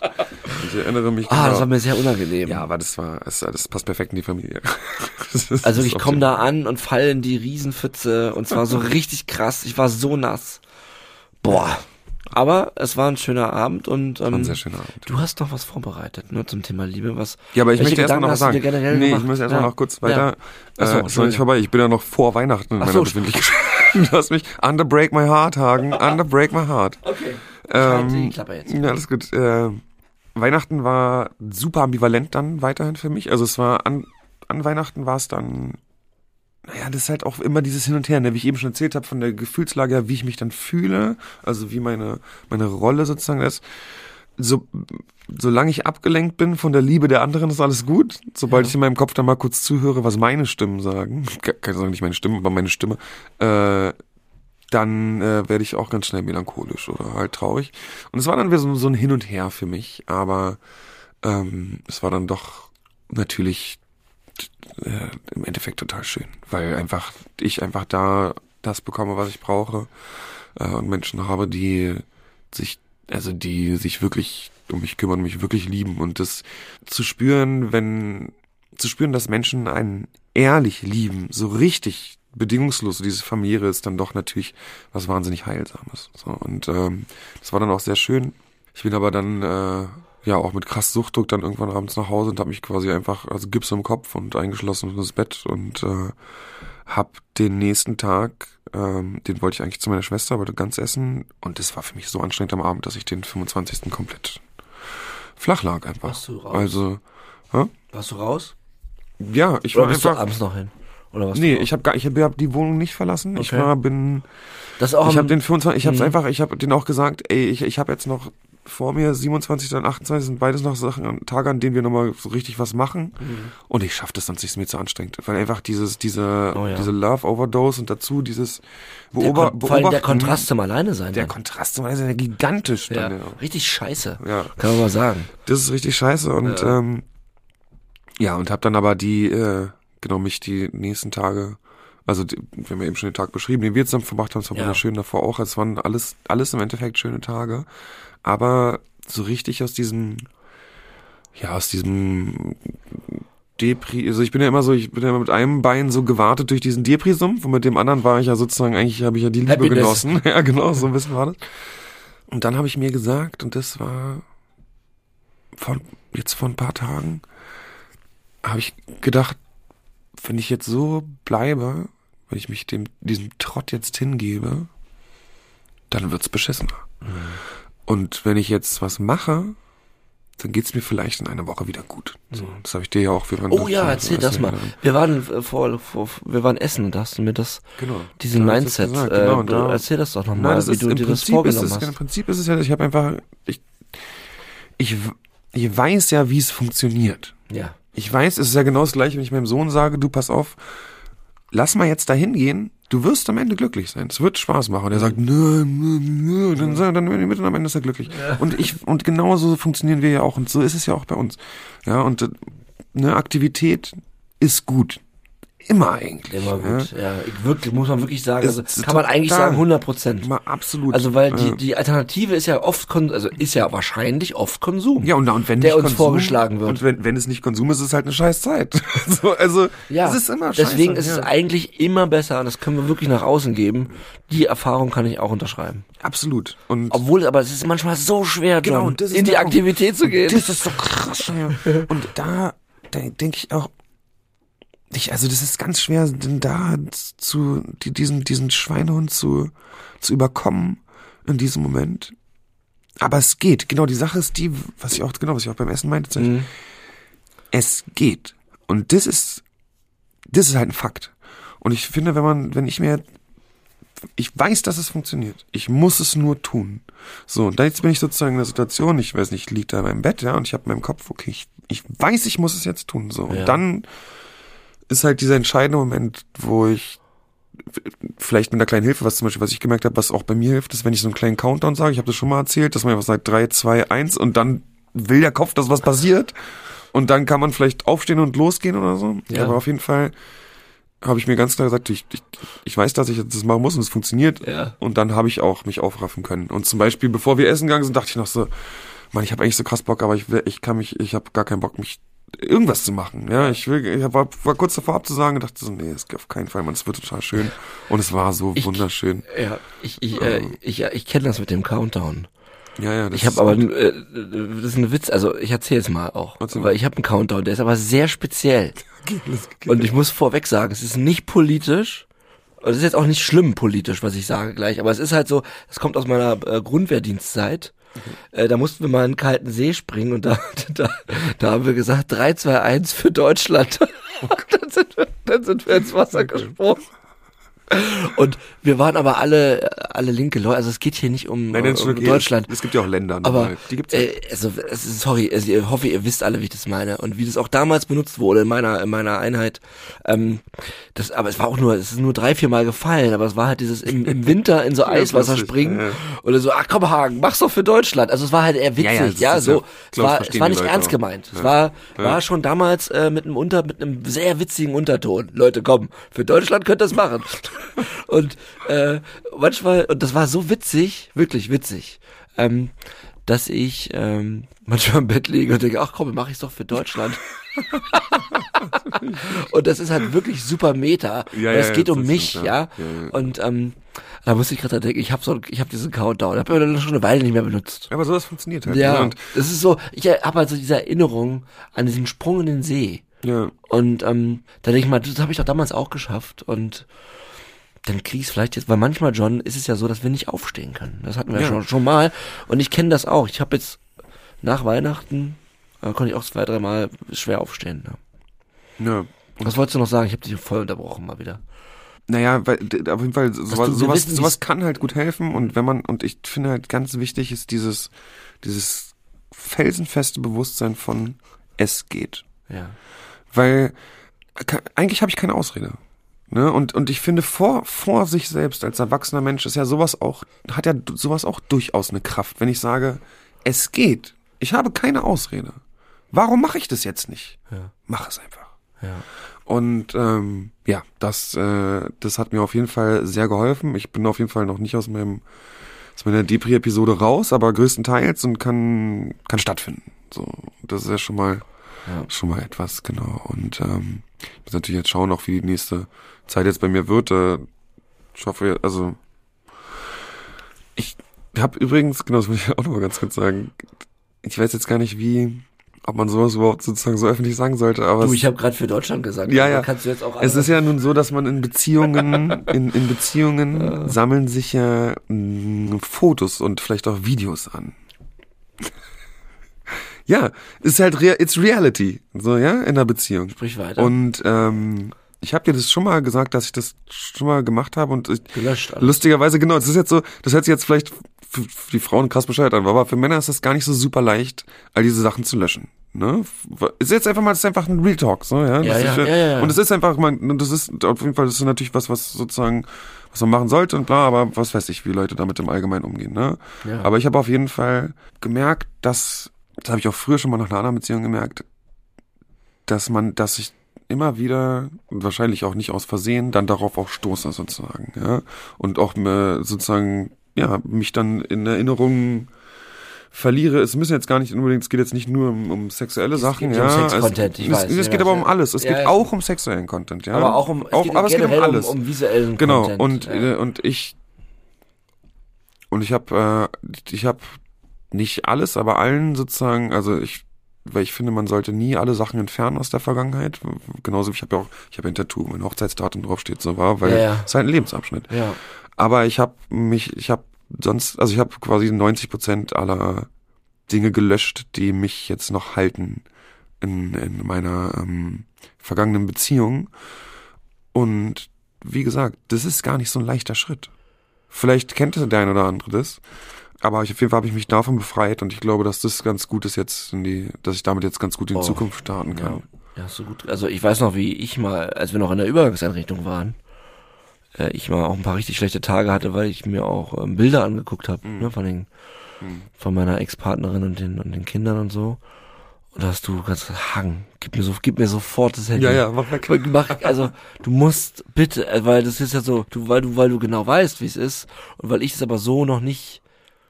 Ich erinnere mich Ah, das genau. war mir sehr unangenehm. Ja, aber das war, das, das passt perfekt in die Familie. Das ist- Also das ich komme da an und fall in die Riesenpfütze und zwar so richtig krass. Ich war so nass. Boah. Aber es war ein schöner Abend und ähm, War ein sehr schöner Abend. du hast noch was vorbereitet, nur zum Thema Liebe. Was? Ja, aber ich möchte erstmal noch Gedanken was sagen. nee, gemacht? ich muss erstmal Ja. noch kurz Ja. weiter. Ach so, äh, ist noch nicht vorbei. Ich bin ja noch vor Weihnachten in meiner so, Befindlichkeit. Du hast mich under break my heart, Hagen. Under break my heart. Okay. Halt die Ähm, Klappe jetzt. ja, alles gut. Äh, Weihnachten war super ambivalent dann weiterhin für mich. Also es war an, an Weihnachten war es dann, naja, das ist halt auch immer dieses Hin und Her, ne? wie ich eben schon erzählt habe, von der Gefühlslage, her, wie ich mich dann fühle, also wie meine, meine Rolle sozusagen ist. So, solange ich abgelenkt bin von der Liebe der anderen, ist alles gut. Sobald Ja. ich in meinem Kopf dann mal kurz zuhöre, was meine Stimmen sagen, keine sagen nicht meine Stimme, aber meine Stimme, äh, dann äh, werde ich auch ganz schnell melancholisch oder halt traurig. Und es war dann wieder so, so ein Hin und Her für mich, aber ähm, es war dann doch natürlich äh, im Endeffekt total schön, weil einfach ich einfach da das bekomme, was ich brauche äh, und Menschen habe, die sich also die sich wirklich um mich kümmern, mich wirklich lieben und das zu spüren, wenn zu spüren, dass Menschen einen ehrlich lieben, so richtig bedingungslos, diese Familie ist dann doch natürlich was wahnsinnig heilsames. So und ähm, das war dann auch sehr schön. Ich bin aber dann äh, ja auch mit krass Suchtdruck dann irgendwann abends nach Hause und habe mich quasi einfach also Gips im Kopf und eingeschlossen in das Bett und äh, hab den nächsten Tag, ähm, den wollte ich eigentlich zu meiner Schwester, wollte ganz essen und das war für mich so anstrengend am Abend, dass ich den 25. komplett flach lag einfach. Warst du raus? Also Warst du raus? Ja, ich Oder war bist einfach. du abends noch hin? Oder was? Nee, ich habe gar, ich habe hab die Wohnung nicht verlassen. Ich Okay. war, bin, das auch ich habe den 25, ich habe Mhm. einfach, ich habe den auch gesagt, ey, ich, ich habe jetzt noch vor mir 27 und 28 sind beides noch Sachen, Tage, an denen wir nochmal so richtig was machen. Mhm. Und ich schaffe das sonst nicht, ist mir zu anstrengend. Weil einfach dieses, diese, Oh ja. diese Love Overdose und dazu dieses der, Beober Kon vor allem der. Kontrast zum Alleine sein. Der dann. Kontrast zum Beispiel ist ja gigantisch. ja, Dann, ja. richtig scheiße. ja. Kann man mal sagen. Das ist richtig scheiße und Ja. ähm, ja, und hab dann aber die, äh, genau, mich die nächsten Tage, also wir haben ja eben schon den Tag beschrieben, den wir zusammen verbracht haben, es war Ja. wunderschön davor auch, es waren alles, alles im Endeffekt schöne Tage, aber so richtig aus diesem, ja, aus diesem Depri, also ich bin ja immer so, ich bin ja immer mit einem Bein so gewartet durch diesen Depri-Sumpf und mit dem anderen war ich ja sozusagen, eigentlich habe ich ja die Liebe Happiness. genossen. Ja, genau, so ein bisschen war das. Und dann habe ich mir gesagt, und das war vor, jetzt vor ein paar Tagen, habe ich gedacht, wenn ich jetzt so bleibe, wenn ich mich dem, diesem Trott jetzt hingebe, dann wird's beschissener. Mhm. Und wenn ich jetzt was mache, dann geht's mir vielleicht in einer Woche wieder gut. So, das habe ich dir ja auch. Wir waren Mhm. Oh ja, erzähl das mal. Wir waren äh, vor, vor wir waren essen und da hast du mir das Genau. diesen Mindset. gesagt, äh, genau, da- erzähl das doch nochmal, wie ist, du im dir das Prinzip ist vorgenommen es, hast. Im Prinzip ist es ja, ich habe einfach, ich, ich, ich weiß ja, wie es funktioniert. Ja. Ich weiß, es ist ja genau das gleiche, wenn ich meinem Sohn sage, du pass auf, lass mal jetzt dahin gehen, du wirst am Ende glücklich sein. Es wird Spaß machen. Und er sagt, nö, nö, nö, dann, dann, dann mit und am Ende ist er glücklich. Und ich, und genauso funktionieren wir ja auch. Und so ist es ja auch bei uns. Ja, und äh, eine Aktivität ist gut. Immer eigentlich. Immer ja. gut. Ja, ich wirklich, muss man wirklich sagen, also kann man eigentlich sagen 100 Prozent. Absolut. Also weil die, ja. die Alternative ist ja oft, Kon also ist ja wahrscheinlich oft Konsum. Ja, und, und wenn der uns Konsum, vorgeschlagen wird. Und wenn, wenn es nicht Konsum ist, ist es halt eine scheiß Zeit. so, also, Ja, es ist immer scheiße. deswegen ist ja. es eigentlich immer besser, und das können wir wirklich nach außen geben. Die Erfahrung kann ich auch unterschreiben. Absolut. Und Obwohl, aber es ist manchmal so schwer, John, Genau, in die. Aktivität zu gehen. Das ist so krass. Ja. Und da denke ich auch, ich, also das ist ganz schwer, denn da zu, die, diesen, diesen Schweinehund zu, zu überkommen in diesem Moment. Aber es geht. Genau, die Sache ist die, was ich auch, genau, was ich auch beim Essen meinte, Mhm. es geht. Und das ist, das ist halt ein Fakt. Und ich finde, wenn man, wenn ich mir, ich weiß, dass es funktioniert. Ich muss es nur tun. So, und da jetzt bin ich sozusagen in der Situation, ich weiß nicht, ich liege da in meinem Bett, ja, und ich habe in meinem Kopf, okay, ich, ich weiß, ich muss es jetzt tun. So. Und Ja. dann ist halt dieser entscheidende Moment, wo ich vielleicht mit einer kleinen Hilfe, was zum Beispiel, was ich gemerkt habe, was auch bei mir hilft, ist, wenn ich so einen kleinen Countdown sage, ich habe das schon mal erzählt, dass man einfach sagt, drei, zwei, eins und dann will der Kopf, dass was passiert. Und dann kann man vielleicht aufstehen und losgehen oder so. Ja. Aber auf jeden Fall habe ich mir ganz klar gesagt, ich, ich, ich weiß, dass ich das machen muss und es funktioniert. Ja. Und dann habe ich auch mich aufraffen können. Und zum Beispiel, bevor wir essen gegangen sind, dachte ich noch so, Mann, ich habe eigentlich so krass Bock, aber ich will, ich kann mich, ich habe gar keinen Bock, mich irgendwas zu machen. Ja, ich will, ich war, war kurz davor abzusagen und dachte so, nee, es geht auf keinen Fall, man, es wird total schön. Und es war so Ich- wunderschön. Ja, ich, ich, äh, ich, ja, ich kenne das mit dem Countdown. Ja, ja, das Ich habe aber, äh, das ist ein Witz, also ich erzähle es mal auch, Erzähl mal. weil ich habe einen Countdown, der ist aber sehr speziell. Und ich muss vorweg sagen, es ist nicht politisch, und es ist jetzt auch nicht schlimm politisch, was ich sage gleich, aber es ist halt so, es kommt aus meiner äh, Grundwehrdienstzeit. Äh, da mussten wir mal in den kalten See springen und da, da, da haben wir gesagt, 3, 2, 1 für Deutschland. Oh dann sind wir, dann sind wir ins Wasser gesprungen. Und wir waren aber alle, alle linke Leute, also es geht hier nicht um, Nein, um okay. Deutschland. Es gibt ja auch Länder, Aber die gibt's ja. äh, also sorry, also ich hoffe, ihr wisst alle, wie ich das meine und wie das auch damals benutzt wurde in meiner in meiner Einheit. Ähm, das, aber es war auch nur, es ist nur drei, vier Mal gefallen, aber es war halt dieses im, im Winter in so Eiswasser lustig, springen ja, oder so, ach komm Hagen, mach's doch für Deutschland. Also es war halt eher witzig, Ja, ja, das so. es war, es war nicht ernst auch. gemeint. Es war war schon damals äh, mit einem unter mit einem sehr witzigen Unterton. Leute, komm, für Deutschland könnt ihr es machen. und äh, manchmal und das war so witzig, wirklich witzig. Ähm, dass ich ähm, manchmal im Bett liege und denke, ach komm, mach ich's doch für Deutschland. und das ist halt wirklich super Meta. Ja, ja, es geht ja, um das mich, stimmt, ja. Und ähm, da musste ich gerade denken, ich habe so, ich habe diesen Countdown, habe aber dann schon eine Weile nicht mehr benutzt. Aber sowas funktioniert halt. Ja, ne? Und, es ist so, ich habe halt so diese Erinnerung an diesen Sprung in den See. ja. Und ähm, da denke ich mal, das habe ich doch damals auch geschafft. Und dann krieg ich vielleicht jetzt, weil manchmal, John, ist es ja so, dass wir nicht aufstehen können. Das hatten wir ja. Ja. schon, schon mal. Und ich kenne das auch. Ich habe jetzt nach Weihnachten, äh, konnte ich auch zwei, dreimal schwer aufstehen. Ja. Ja. Was wolltest du noch sagen? Ich habe dich voll unterbrochen mal wieder. Naja, weil auf jeden Fall sowas, sowas, sowas kann halt gut helfen und wenn man und ich finde halt ganz wichtig ist dieses dieses felsenfeste Bewusstsein von es geht. Ja. Weil eigentlich habe ich keine Ausrede. Ne? Und, und ich finde, vor, vor sich selbst als erwachsener Mensch ist ja sowas auch, hat ja sowas auch durchaus eine Kraft, wenn ich sage, es geht. Ich habe keine Ausrede. Warum mache ich das jetzt nicht? Ja. Mach es einfach. Ja. Und ähm, ja, das, äh, das hat mir auf jeden Fall sehr geholfen. Ich bin auf jeden Fall noch nicht aus meinem aus meiner Depri-Episode raus, aber größtenteils und kann kann stattfinden. So, das ist ja schon mal ja. schon mal etwas genau. Und ähm, ich muss natürlich jetzt schauen, auch wie die nächste Zeit jetzt bei mir wird. Äh, ich hoffe, also ich habe übrigens, genau, das will ich auch noch mal ganz kurz sagen. Ich weiß jetzt gar nicht, wie ob man sowas überhaupt sozusagen so öffentlich sagen sollte. Aber du, ich habe gerade für Deutschland gesagt. Ja, ja. Kannst du jetzt auch es ist ja nun so, dass man in Beziehungen, in, in Beziehungen sammeln sich ja mh, Fotos und vielleicht auch Videos an. ja, ist halt real, it's reality, so ja, in der Beziehung. Sprich weiter. Und ähm, ich habe dir das schon mal gesagt, dass ich das schon mal gemacht habe und ich, Gelöscht alles. lustigerweise genau, das ist jetzt so, das hört sich jetzt vielleicht für, die Frauen krass Bescheid an, aber für Männer ist das gar nicht so super leicht, all diese Sachen zu löschen. Ne? Ist jetzt einfach mal, das ist einfach ein Real Talk, so, ja. Ja, das ja, ist, ja, ja, ja. Und es ist einfach, man, das ist auf jeden Fall, das ist natürlich was, was sozusagen, was man machen sollte und bla, aber was weiß ich, wie Leute damit im Allgemeinen umgehen, ne? Ja. Aber ich habe auf jeden Fall gemerkt, dass, das habe ich auch früher schon mal nach einer anderen Beziehung gemerkt, dass man, dass ich immer wieder und wahrscheinlich auch nicht aus Versehen dann darauf auch stoße sozusagen, ja und auch äh, sozusagen ja mich dann in Erinnerungen verliere. Es müssen jetzt gar nicht unbedingt, es geht jetzt nicht nur um, um sexuelle Sachen, geht ja um Sex-Content, ich es, weiß, Es, es geht aber um alles. Es Ja, geht ja. auch um sexuellen Content, ja. aber auch um, auch, geht aber es geht um alles. Um, um visuellen genau. Content. Und ja. äh, und ich und ich habe äh, ich habe nicht alles, aber allen sozusagen, also ich weil ich finde, man sollte nie alle Sachen entfernen aus der Vergangenheit. Genauso wie ich habe ja auch, ich habe ein Tattoo, mein Hochzeitsdatum draufsteht, so war, weil Ja, ja. es ist halt ein Lebensabschnitt. ja. Aber ich habe mich, ich habe sonst, also ich habe quasi 90 Prozent aller Dinge gelöscht, die mich jetzt noch halten in, in meiner ähm, vergangenen Beziehung. Und wie gesagt, das ist gar nicht so ein leichter Schritt. Vielleicht kennt der ein oder andere das. Aber ich, auf jeden Fall habe ich mich davon befreit und ich glaube, dass das ganz gut ist jetzt in die, dass ich damit jetzt ganz gut in Oh. Zukunft starten kann. Ja, ja, so gut. Also ich weiß noch, wie ich mal, als wir noch in der Übergangseinrichtung waren, äh, ich mal auch ein paar richtig schlechte Tage hatte, weil ich mir auch ähm, Bilder angeguckt habe, Mhm. ne, von den, von meiner Ex-Partnerin und den und den Kindern und so. Und da hast du ganz Hang, gib mir so, gib mir sofort das Handy. Ja, ja, mach weg. Mach, also du musst bitte, äh, weil das ist ja so, du, weil du, weil du genau weißt, wie es ist und weil ich es aber so noch nicht,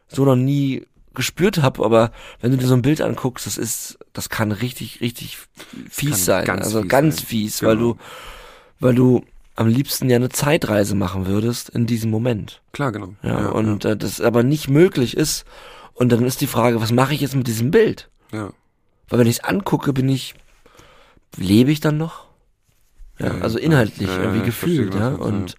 so noch nie gespürt habe, aber wenn du dir so ein Bild anguckst, das ist, das kann richtig, richtig fies sein, ganz also fies ganz sein. fies, Genau. weil du, weil du am liebsten ja eine Zeitreise machen würdest in diesem Moment, Klar, genau. ja, und Äh, das aber nicht möglich ist und dann ist die Frage, was mache ich jetzt mit diesem Bild? ja. Weil wenn ich es angucke, bin ich, lebe ich dann noch? Ja, Ja, ja, also inhaltlich, ja, ja, irgendwie ich gefühlt, ja. Und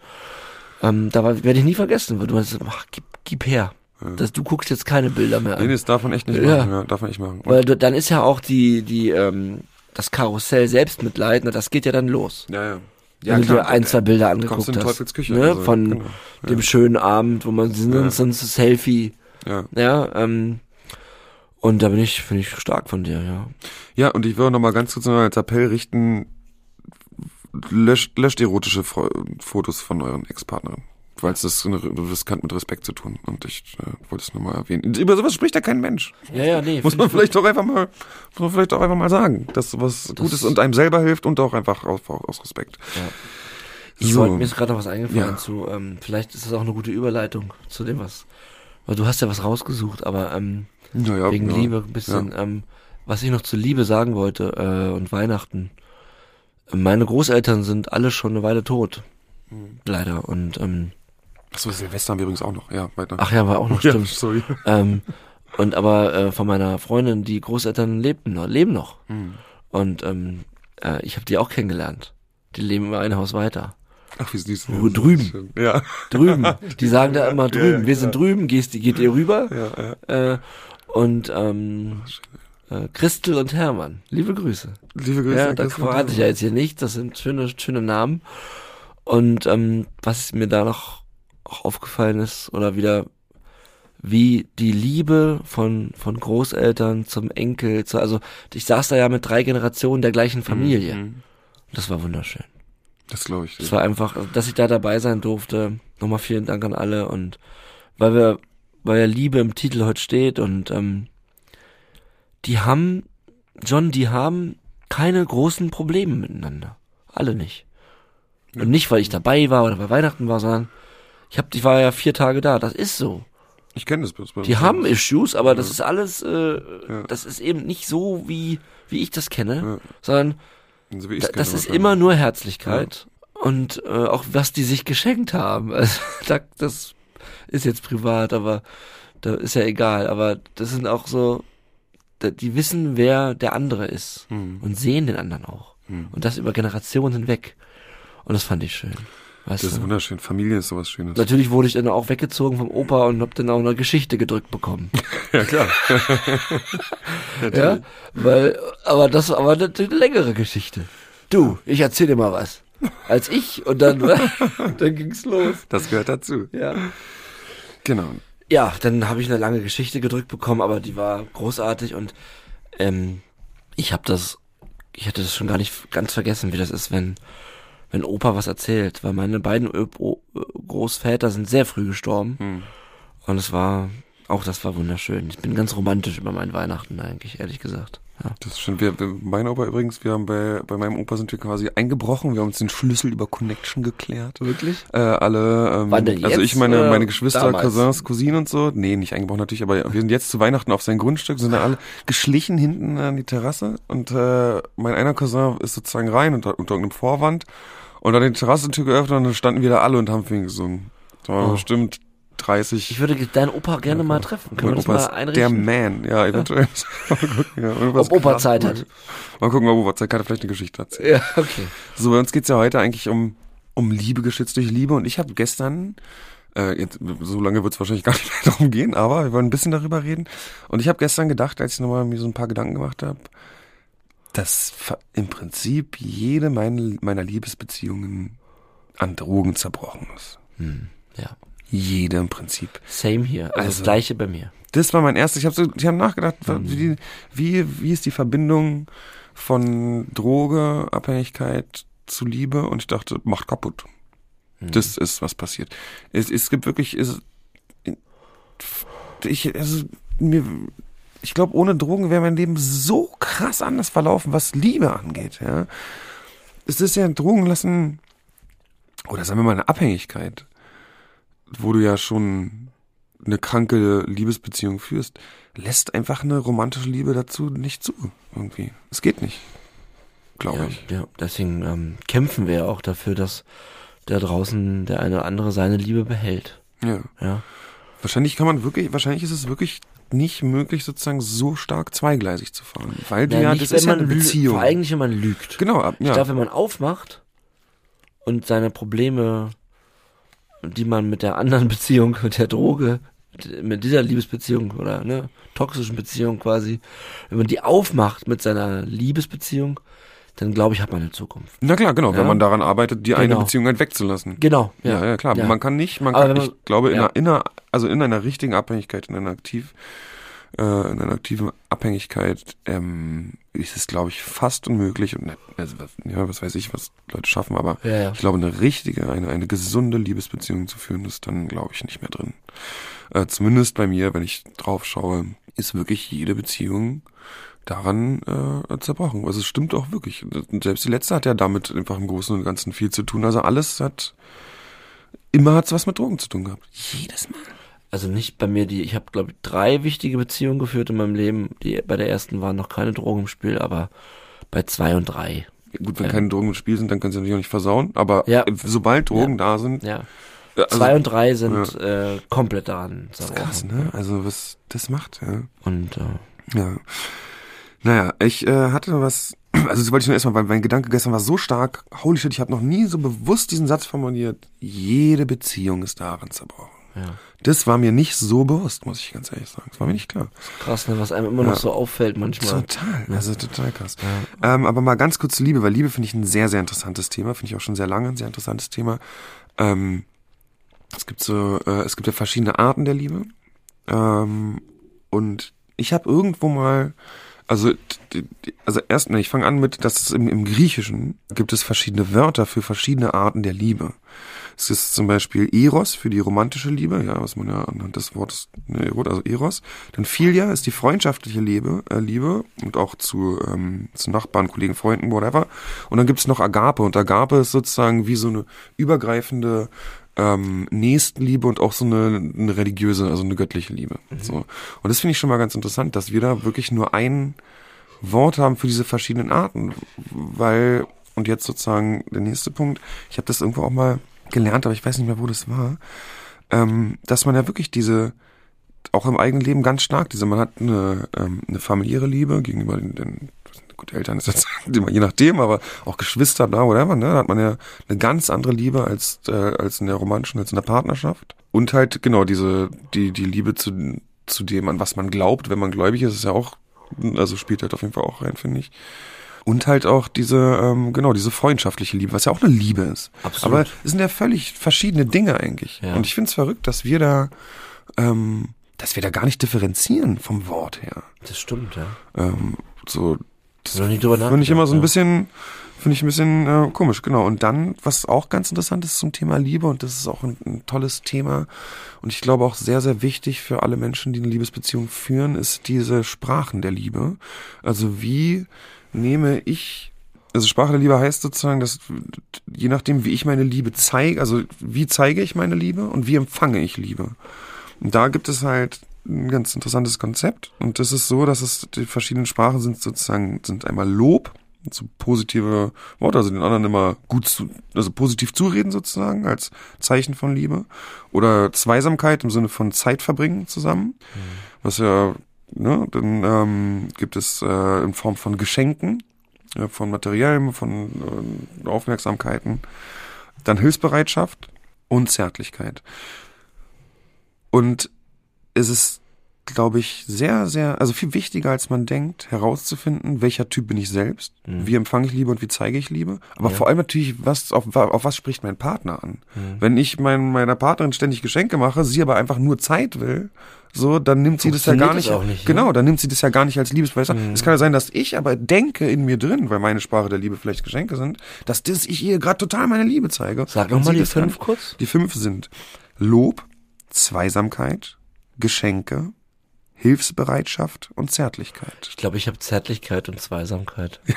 ähm, da war- werde ich nie vergessen, weil du hast ach, gib, gib her. Das, du guckst jetzt keine Bilder mehr Nee, nee, an. das darf man echt nicht Ja. machen. Ja, darf man nicht machen. Und, Weil du, dann ist ja auch die, die, ähm, das Karussell Selbstmitleid, na, das geht ja dann los. ja, ja. wenn du dir ein, zwei Bilder angeguckt in hast. Teufels Küche, Ne, also, von genau, ja. dem schönen Abend, wo man Ja. uns ein Selfie, Ja. ja, ähm, und da bin ich, finde ich stark von dir, ja. ja, und ich würde noch mal ganz kurz noch als Appell richten, löscht, löscht erotische Fotos von euren Ex-Partnern. Weil es das eine- riskant mit Respekt zu tun. Und ich äh, wollte es nur mal erwähnen. Über sowas spricht ja kein Mensch. Ja, ja, nee. Muss man ich- vielleicht doch einfach mal, muss man vielleicht auch einfach mal sagen, dass sowas gut ist und einem selber hilft und auch einfach aus, aus Respekt. Ja. Ich So. wollte, mir ist gerade noch was eingefallen Ja. zu, ähm, vielleicht ist das auch eine gute Überleitung zu dem, was, weil du hast ja was rausgesucht, aber ähm, Ja, wegen ja. Liebe ein bisschen, ähm, was ich noch zu Liebe sagen wollte äh, und Weihnachten. Meine Großeltern sind alle schon eine Weile tot, Mhm. leider. Und ähm, Achso, Silvester haben wir übrigens auch noch. Ja, weiter. ach ja, war auch noch ja, stimmt. sorry. ähm, und aber äh, von meiner Freundin, die Großeltern lebten noch, leben noch. Hm. Und ähm, äh, ich habe die auch kennengelernt. Die leben immer ein Haus weiter. Ach, wie süß. Wo drüben. Ja. drüben. Die sagen da immer drüben. Ja, Wir sind drüben, gehst, geht ihr rüber? Ja, ja. Äh, und ähm, Äh, Christel und Hermann. Liebe Grüße. Liebe Grüße. Ja, da verrate ich ja jetzt hier nicht. Das sind schöne, schöne Namen. Und ähm, was mir da noch auch aufgefallen ist, oder wieder wie die Liebe von, von Großeltern zum Enkel, zu, also ich saß da ja mit drei Generationen der gleichen Familie. Mhm. Das war wunderschön. Das glaube ich. Das war einfach, dass ich da dabei sein durfte. Nochmal vielen Dank an alle und weil wir, weil ja Liebe im Titel heute steht und ähm, die haben, John, die haben keine großen Probleme miteinander. Alle nicht. Und nicht, weil ich dabei war oder bei Weihnachten war, sondern ich hab, ich war ja vier Tage da. Das ist so. Ich kenne das bloß. Die haben Issues, aber ja. das ist alles, äh, ja. das ist eben nicht so, wie, wie ich das kenne, ja. sondern so da, das ist immer nur Herzlichkeit und äh, auch was die sich geschenkt haben. Also, das ist jetzt privat, aber da ist ja egal. Aber das sind auch so, die wissen, wer der andere ist hm. und sehen den anderen auch. Hm. Und das über Generationen hinweg. Und das fand ich schön. Weißt das ist du? wunderschön. Familie ist sowas Schönes. Natürlich wurde ich dann auch weggezogen vom Opa und hab dann auch eine Geschichte gedrückt bekommen. ja, klar. ja, weil, aber das war aber eine, eine längere Geschichte. Du, ich erzähl dir mal was. Als ich und dann, dann ging's los. Das gehört dazu. Ja. Genau. Ja, dann habe ich eine lange Geschichte gedrückt bekommen, aber die war großartig und ähm, ich habe das, ich hatte das schon gar nicht ganz vergessen, wie das ist, wenn wenn Opa was erzählt, weil meine beiden Ö Großväter sind sehr früh gestorben. Hm. Und es war, auch das war wunderschön. Ich bin ganz romantisch über meinen Weihnachten eigentlich, ehrlich gesagt. Ja. Das ist schön. Wir, wir, mein Opa übrigens, wir haben bei, bei meinem Opa sind wir quasi eingebrochen. Wir haben uns den Schlüssel über Connection geklärt. Wirklich? Äh, alle, ähm, Wann denn also ich meine, meine Geschwister, damals? Cousins, Cousinen und so. Nee, nicht eingebrochen natürlich, aber wir sind jetzt zu Weihnachten auf sein Grundstück, sind da alle geschlichen hinten an die Terrasse und äh, mein einer Cousin ist sozusagen rein unter, unter irgendeinem Vorwand und dann die Terrassentür geöffnet und dann standen wir da alle und haben für ihn gesungen. Das war oh. bestimmt 30. Ich würde deinen Opa gerne mal treffen. Können wir das mal einrichten? Der Man, ja, eventuell. ja, ob Opa Zeit hat. Mal gucken, ob Opa Zeit hat, vielleicht eine Geschichte hat. Ja, okay. So, bei uns geht's ja heute eigentlich um, um Liebe geschützt durch Liebe und ich habe gestern äh, jetzt, so lange wird's wahrscheinlich gar nicht mehr darum gehen, aber wir wollen ein bisschen darüber reden. Und ich habe gestern gedacht, als ich nochmal mir so ein paar Gedanken gemacht habe, dass im Prinzip jede meine, meiner Liebesbeziehungen an Drogen zerbrochen ist. Hm, ja. Jede im Prinzip. Same hier, also, also das gleiche bei mir. Das war mein erstes. Ich habe so, ich habe nachgedacht, mhm. wie, wie wie ist die Verbindung von Droge, Abhängigkeit zu Liebe und ich dachte, macht kaputt. Mhm. Das ist was passiert. Es, es gibt wirklich, es, ich, also mir ich glaube, ohne Drogen wäre mein Leben so krass anders verlaufen, was Liebe angeht. Ja, es ist ja Drogen lassen oder sagen wir mal eine Abhängigkeit, wo du ja schon eine kranke Liebesbeziehung führst, lässt einfach eine romantische Liebe dazu nicht zu irgendwie. Es geht nicht, glaube ja, ich. Ja, deswegen ähm, kämpfen wir ja auch dafür, dass da draußen der eine oder andere seine Liebe behält. Ja. Ja. Wahrscheinlich kann man wirklich, wahrscheinlich ist es wirklich nicht möglich, sozusagen so stark zweigleisig zu fahren. Weil du ja, nicht, das ist ja eine Beziehung. Vor allem, wenn man lügt. Genau, ja. Ich glaube, wenn man aufmacht und seine Probleme, die man mit der anderen Beziehung, mit der Droge, mit dieser Liebesbeziehung oder ne, toxischen Beziehung quasi, wenn man die aufmacht mit seiner Liebesbeziehung, dann glaube ich, hat man eine Zukunft. Na klar, genau, ja? wenn man daran arbeitet, die genau. eine Beziehung halt wegzulassen. Genau. Ja, ja, ja klar. Man kann nicht, man kann, man, ich glaube, in, einer, in einer, also in einer richtigen Abhängigkeit, in einer aktiv, äh, in einer aktiven Abhängigkeit, ähm, ist es, glaube ich, fast unmöglich und also, ja, was weiß ich, was Leute schaffen, aber ja, ich glaube, eine richtige, eine, eine gesunde Liebesbeziehung zu führen, ist dann, glaube ich, nicht mehr drin. Äh, zumindest bei mir, wenn ich drauf schaue, ist wirklich jede Beziehung daran äh, zerbrochen. Also es stimmt auch wirklich. Selbst die letzte hat ja damit einfach im Großen und Ganzen viel zu tun. Also alles hat immer hat's was mit Drogen zu tun gehabt. Jedes Mal. Also nicht bei mir die, ich habe glaube ich drei wichtige Beziehungen geführt in meinem Leben. Die bei der ersten waren noch keine Drogen im Spiel, aber bei zwei und drei. Gut, wenn ja. keine Drogen im Spiel sind, dann können sie natürlich auch nicht versauen. Aber ja. sobald Drogen ja. da sind, ja. Also, zwei und drei sind äh, komplett daran. Das ist krass, ne? Also was das macht, ja. Und äh, ja. Naja, ich äh, hatte was, also das wollte ich nur erstmal, weil mein Gedanke gestern war so stark, holy shit, ich habe noch nie so bewusst diesen Satz formuliert, jede Beziehung ist daran zerbrochen. Ja. Das war mir nicht so bewusst, muss ich ganz ehrlich sagen. Das war mir nicht klar. Krass, ne, was einem immer ja. noch so auffällt manchmal. Total, also total krass. Ja. Ähm, aber mal ganz kurz zu Liebe, weil Liebe finde ich ein sehr, sehr interessantes Thema, finde ich auch schon sehr lange ein sehr interessantes Thema. Ähm, es gibt so, äh, es gibt ja verschiedene Arten der Liebe. Ähm, und ich habe irgendwo mal also, also erst, ne, ich fange an mit, dass es im, im Griechischen gibt es verschiedene Wörter für verschiedene Arten der Liebe. Es ist zum Beispiel Eros für die romantische Liebe, ja, was man ja anhand des Wortes, ne, also Eros. Dann Philia ist die freundschaftliche Liebe, äh, Liebe und auch zu, ähm, zu Nachbarn, Kollegen, Freunden, whatever. Und dann gibt's noch Agape und Agape ist sozusagen wie so eine übergreifende ähm, Nächstenliebe und auch so eine, eine religiöse, also eine göttliche Liebe. Mhm. So. Und das finde ich schon mal ganz interessant, dass wir da wirklich nur ein Wort haben für diese verschiedenen Arten. Weil, und jetzt sozusagen der nächste Punkt, ich habe das irgendwo auch mal gelernt, aber ich weiß nicht mehr, wo das war, ähm, dass man ja wirklich diese, auch im eigenen Leben ganz stark, diese, man hat eine, ähm, eine familiäre Liebe gegenüber den, den gut, Eltern ist jetzt je nachdem, aber auch Geschwister, da, whatever, ne, da hat man ja eine ganz andere Liebe als, äh, als in der romantischen, als in der Partnerschaft. Und halt, genau, diese, die, die Liebe zu, zu dem, an was man glaubt, wenn man gläubig ist, ist ja auch, also spielt halt auf jeden Fall auch rein, finde ich. Und halt auch diese, ähm, genau, diese freundschaftliche Liebe, was ja auch eine Liebe ist. Absolut. Aber es sind ja völlig verschiedene Dinge eigentlich. Ja. Und ich finde es verrückt, dass wir da, ähm, dass wir da gar nicht differenzieren vom Wort her. Das stimmt, ja. Ähm, so, das finde ich immer so ein bisschen, finde ich ein bisschen äh, komisch, genau. Und dann, was auch ganz interessant ist zum Thema Liebe, und das ist auch ein, ein, tolles Thema und ich glaube auch sehr, sehr wichtig für alle Menschen, die eine Liebesbeziehung führen, ist diese Sprachen der Liebe. Also wie nehme ich, also Sprache der Liebe heißt sozusagen, dass je nachdem, wie ich meine Liebe zeige, also wie zeige ich meine Liebe und wie empfange ich Liebe. Und da gibt es halt ein ganz interessantes Konzept. Und das ist so, dass es die verschiedenen Sprachen sind sozusagen, sind einmal Lob, so positive Worte, also den anderen immer gut zu, also positiv zureden sozusagen, als Zeichen von Liebe. Oder Zweisamkeit im Sinne von Zeit verbringen zusammen. Mhm. Was ja, ne, dann ähm, gibt es äh, in Form von Geschenken, ja, von Materiellem, von äh, Aufmerksamkeiten. Dann Hilfsbereitschaft und Zärtlichkeit. Und ist es, glaube ich, sehr, sehr, also viel wichtiger, als man denkt, herauszufinden, welcher Typ bin ich selbst, mhm. wie empfange ich Liebe und wie zeige ich Liebe. Aber ja. vor allem natürlich, was, auf, auf was spricht mein Partner an? Mhm. Wenn ich mein, meiner Partnerin ständig Geschenke mache, sie aber einfach nur Zeit will, so, dann nimmt sie das ja gar nicht, nicht genau, dann nimmt sie das ja gar nicht als Liebesbeweis Mhm. Es kann ja sein, dass ich aber denke in mir drin, weil meine Sprache der Liebe vielleicht Geschenke sind, dass das ich ihr gerade total meine Liebe zeige. Sag nochmal die fünf kurz. Die fünf sind Lob, Zweisamkeit, Geschenke, Hilfsbereitschaft und Zärtlichkeit. Ich glaube, ich habe Zärtlichkeit und Zweisamkeit.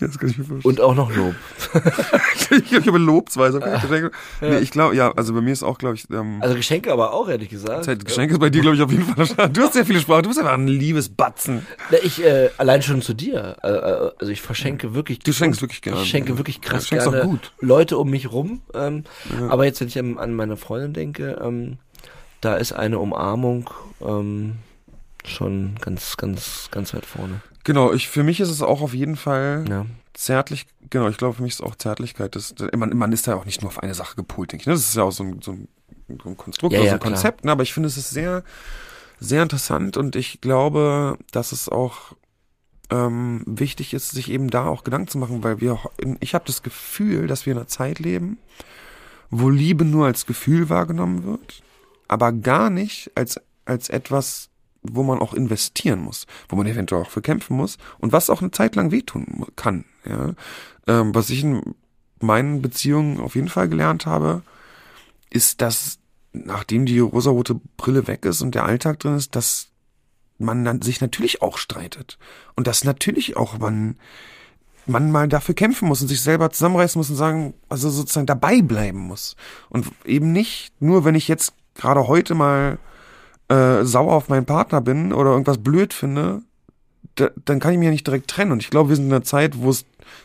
Das kann ich mir vorstellen. Und auch noch Lob. ich, ich habe Lob, Zweisamkeit, Geschenke. Ja. Nee, ich glaube, ja, also bei mir ist auch, glaube ich. Ähm, also Geschenke aber auch, ehrlich gesagt. Geschenke ist bei dir, glaube ich, auf jeden Fall. Du hast sehr viele Sprachen, du bist einfach ein liebes Batzen. Ich, äh, allein schon zu dir. Äh, äh also ich verschenke wirklich. Du schenkst wirklich gerne. Ich schenke wirklich krass ja, gerne auch gut. Leute um mich rum. Ähm, ja. Aber jetzt, wenn ich an, an meine Freundin denke, ähm, da ist eine Umarmung ähm, schon ganz, ganz, ganz weit vorne. Genau, ich, für mich ist es auch auf jeden Fall ja. zärtlich, genau, ich glaube, für mich ist es auch Zärtlichkeit. Das, man, man ist da auch nicht nur auf eine Sache gepolt, denke ich. Ne? Das ist ja auch so ein, so ein, so ein Konstrukt, ja, ja, so ein Konzept, ne? aber ich finde, es ist sehr, sehr interessant und ich glaube, dass es auch ähm, wichtig ist, sich eben da auch Gedanken zu machen, weil wir, ich habe das Gefühl, dass wir in einer Zeit leben, wo Liebe nur als Gefühl wahrgenommen wird aber gar nicht als, als etwas, wo man auch investieren muss, wo man eventuell auch für kämpfen muss und was auch eine Zeit lang wehtun kann. Ja? Ähm, was ich in meinen Beziehungen auf jeden Fall gelernt habe, ist, dass nachdem die rosarote Brille weg ist und der Alltag drin ist, dass man sich natürlich auch streitet und dass natürlich auch man man mal dafür kämpfen muss und sich selber zusammenreißen muss und sagen, also sozusagen dabei bleiben muss und eben nicht nur, wenn ich jetzt gerade heute mal äh, sauer auf meinen Partner bin oder irgendwas blöd finde, da, dann kann ich mich ja nicht direkt trennen. Und ich glaube, wir sind in einer Zeit, wo es,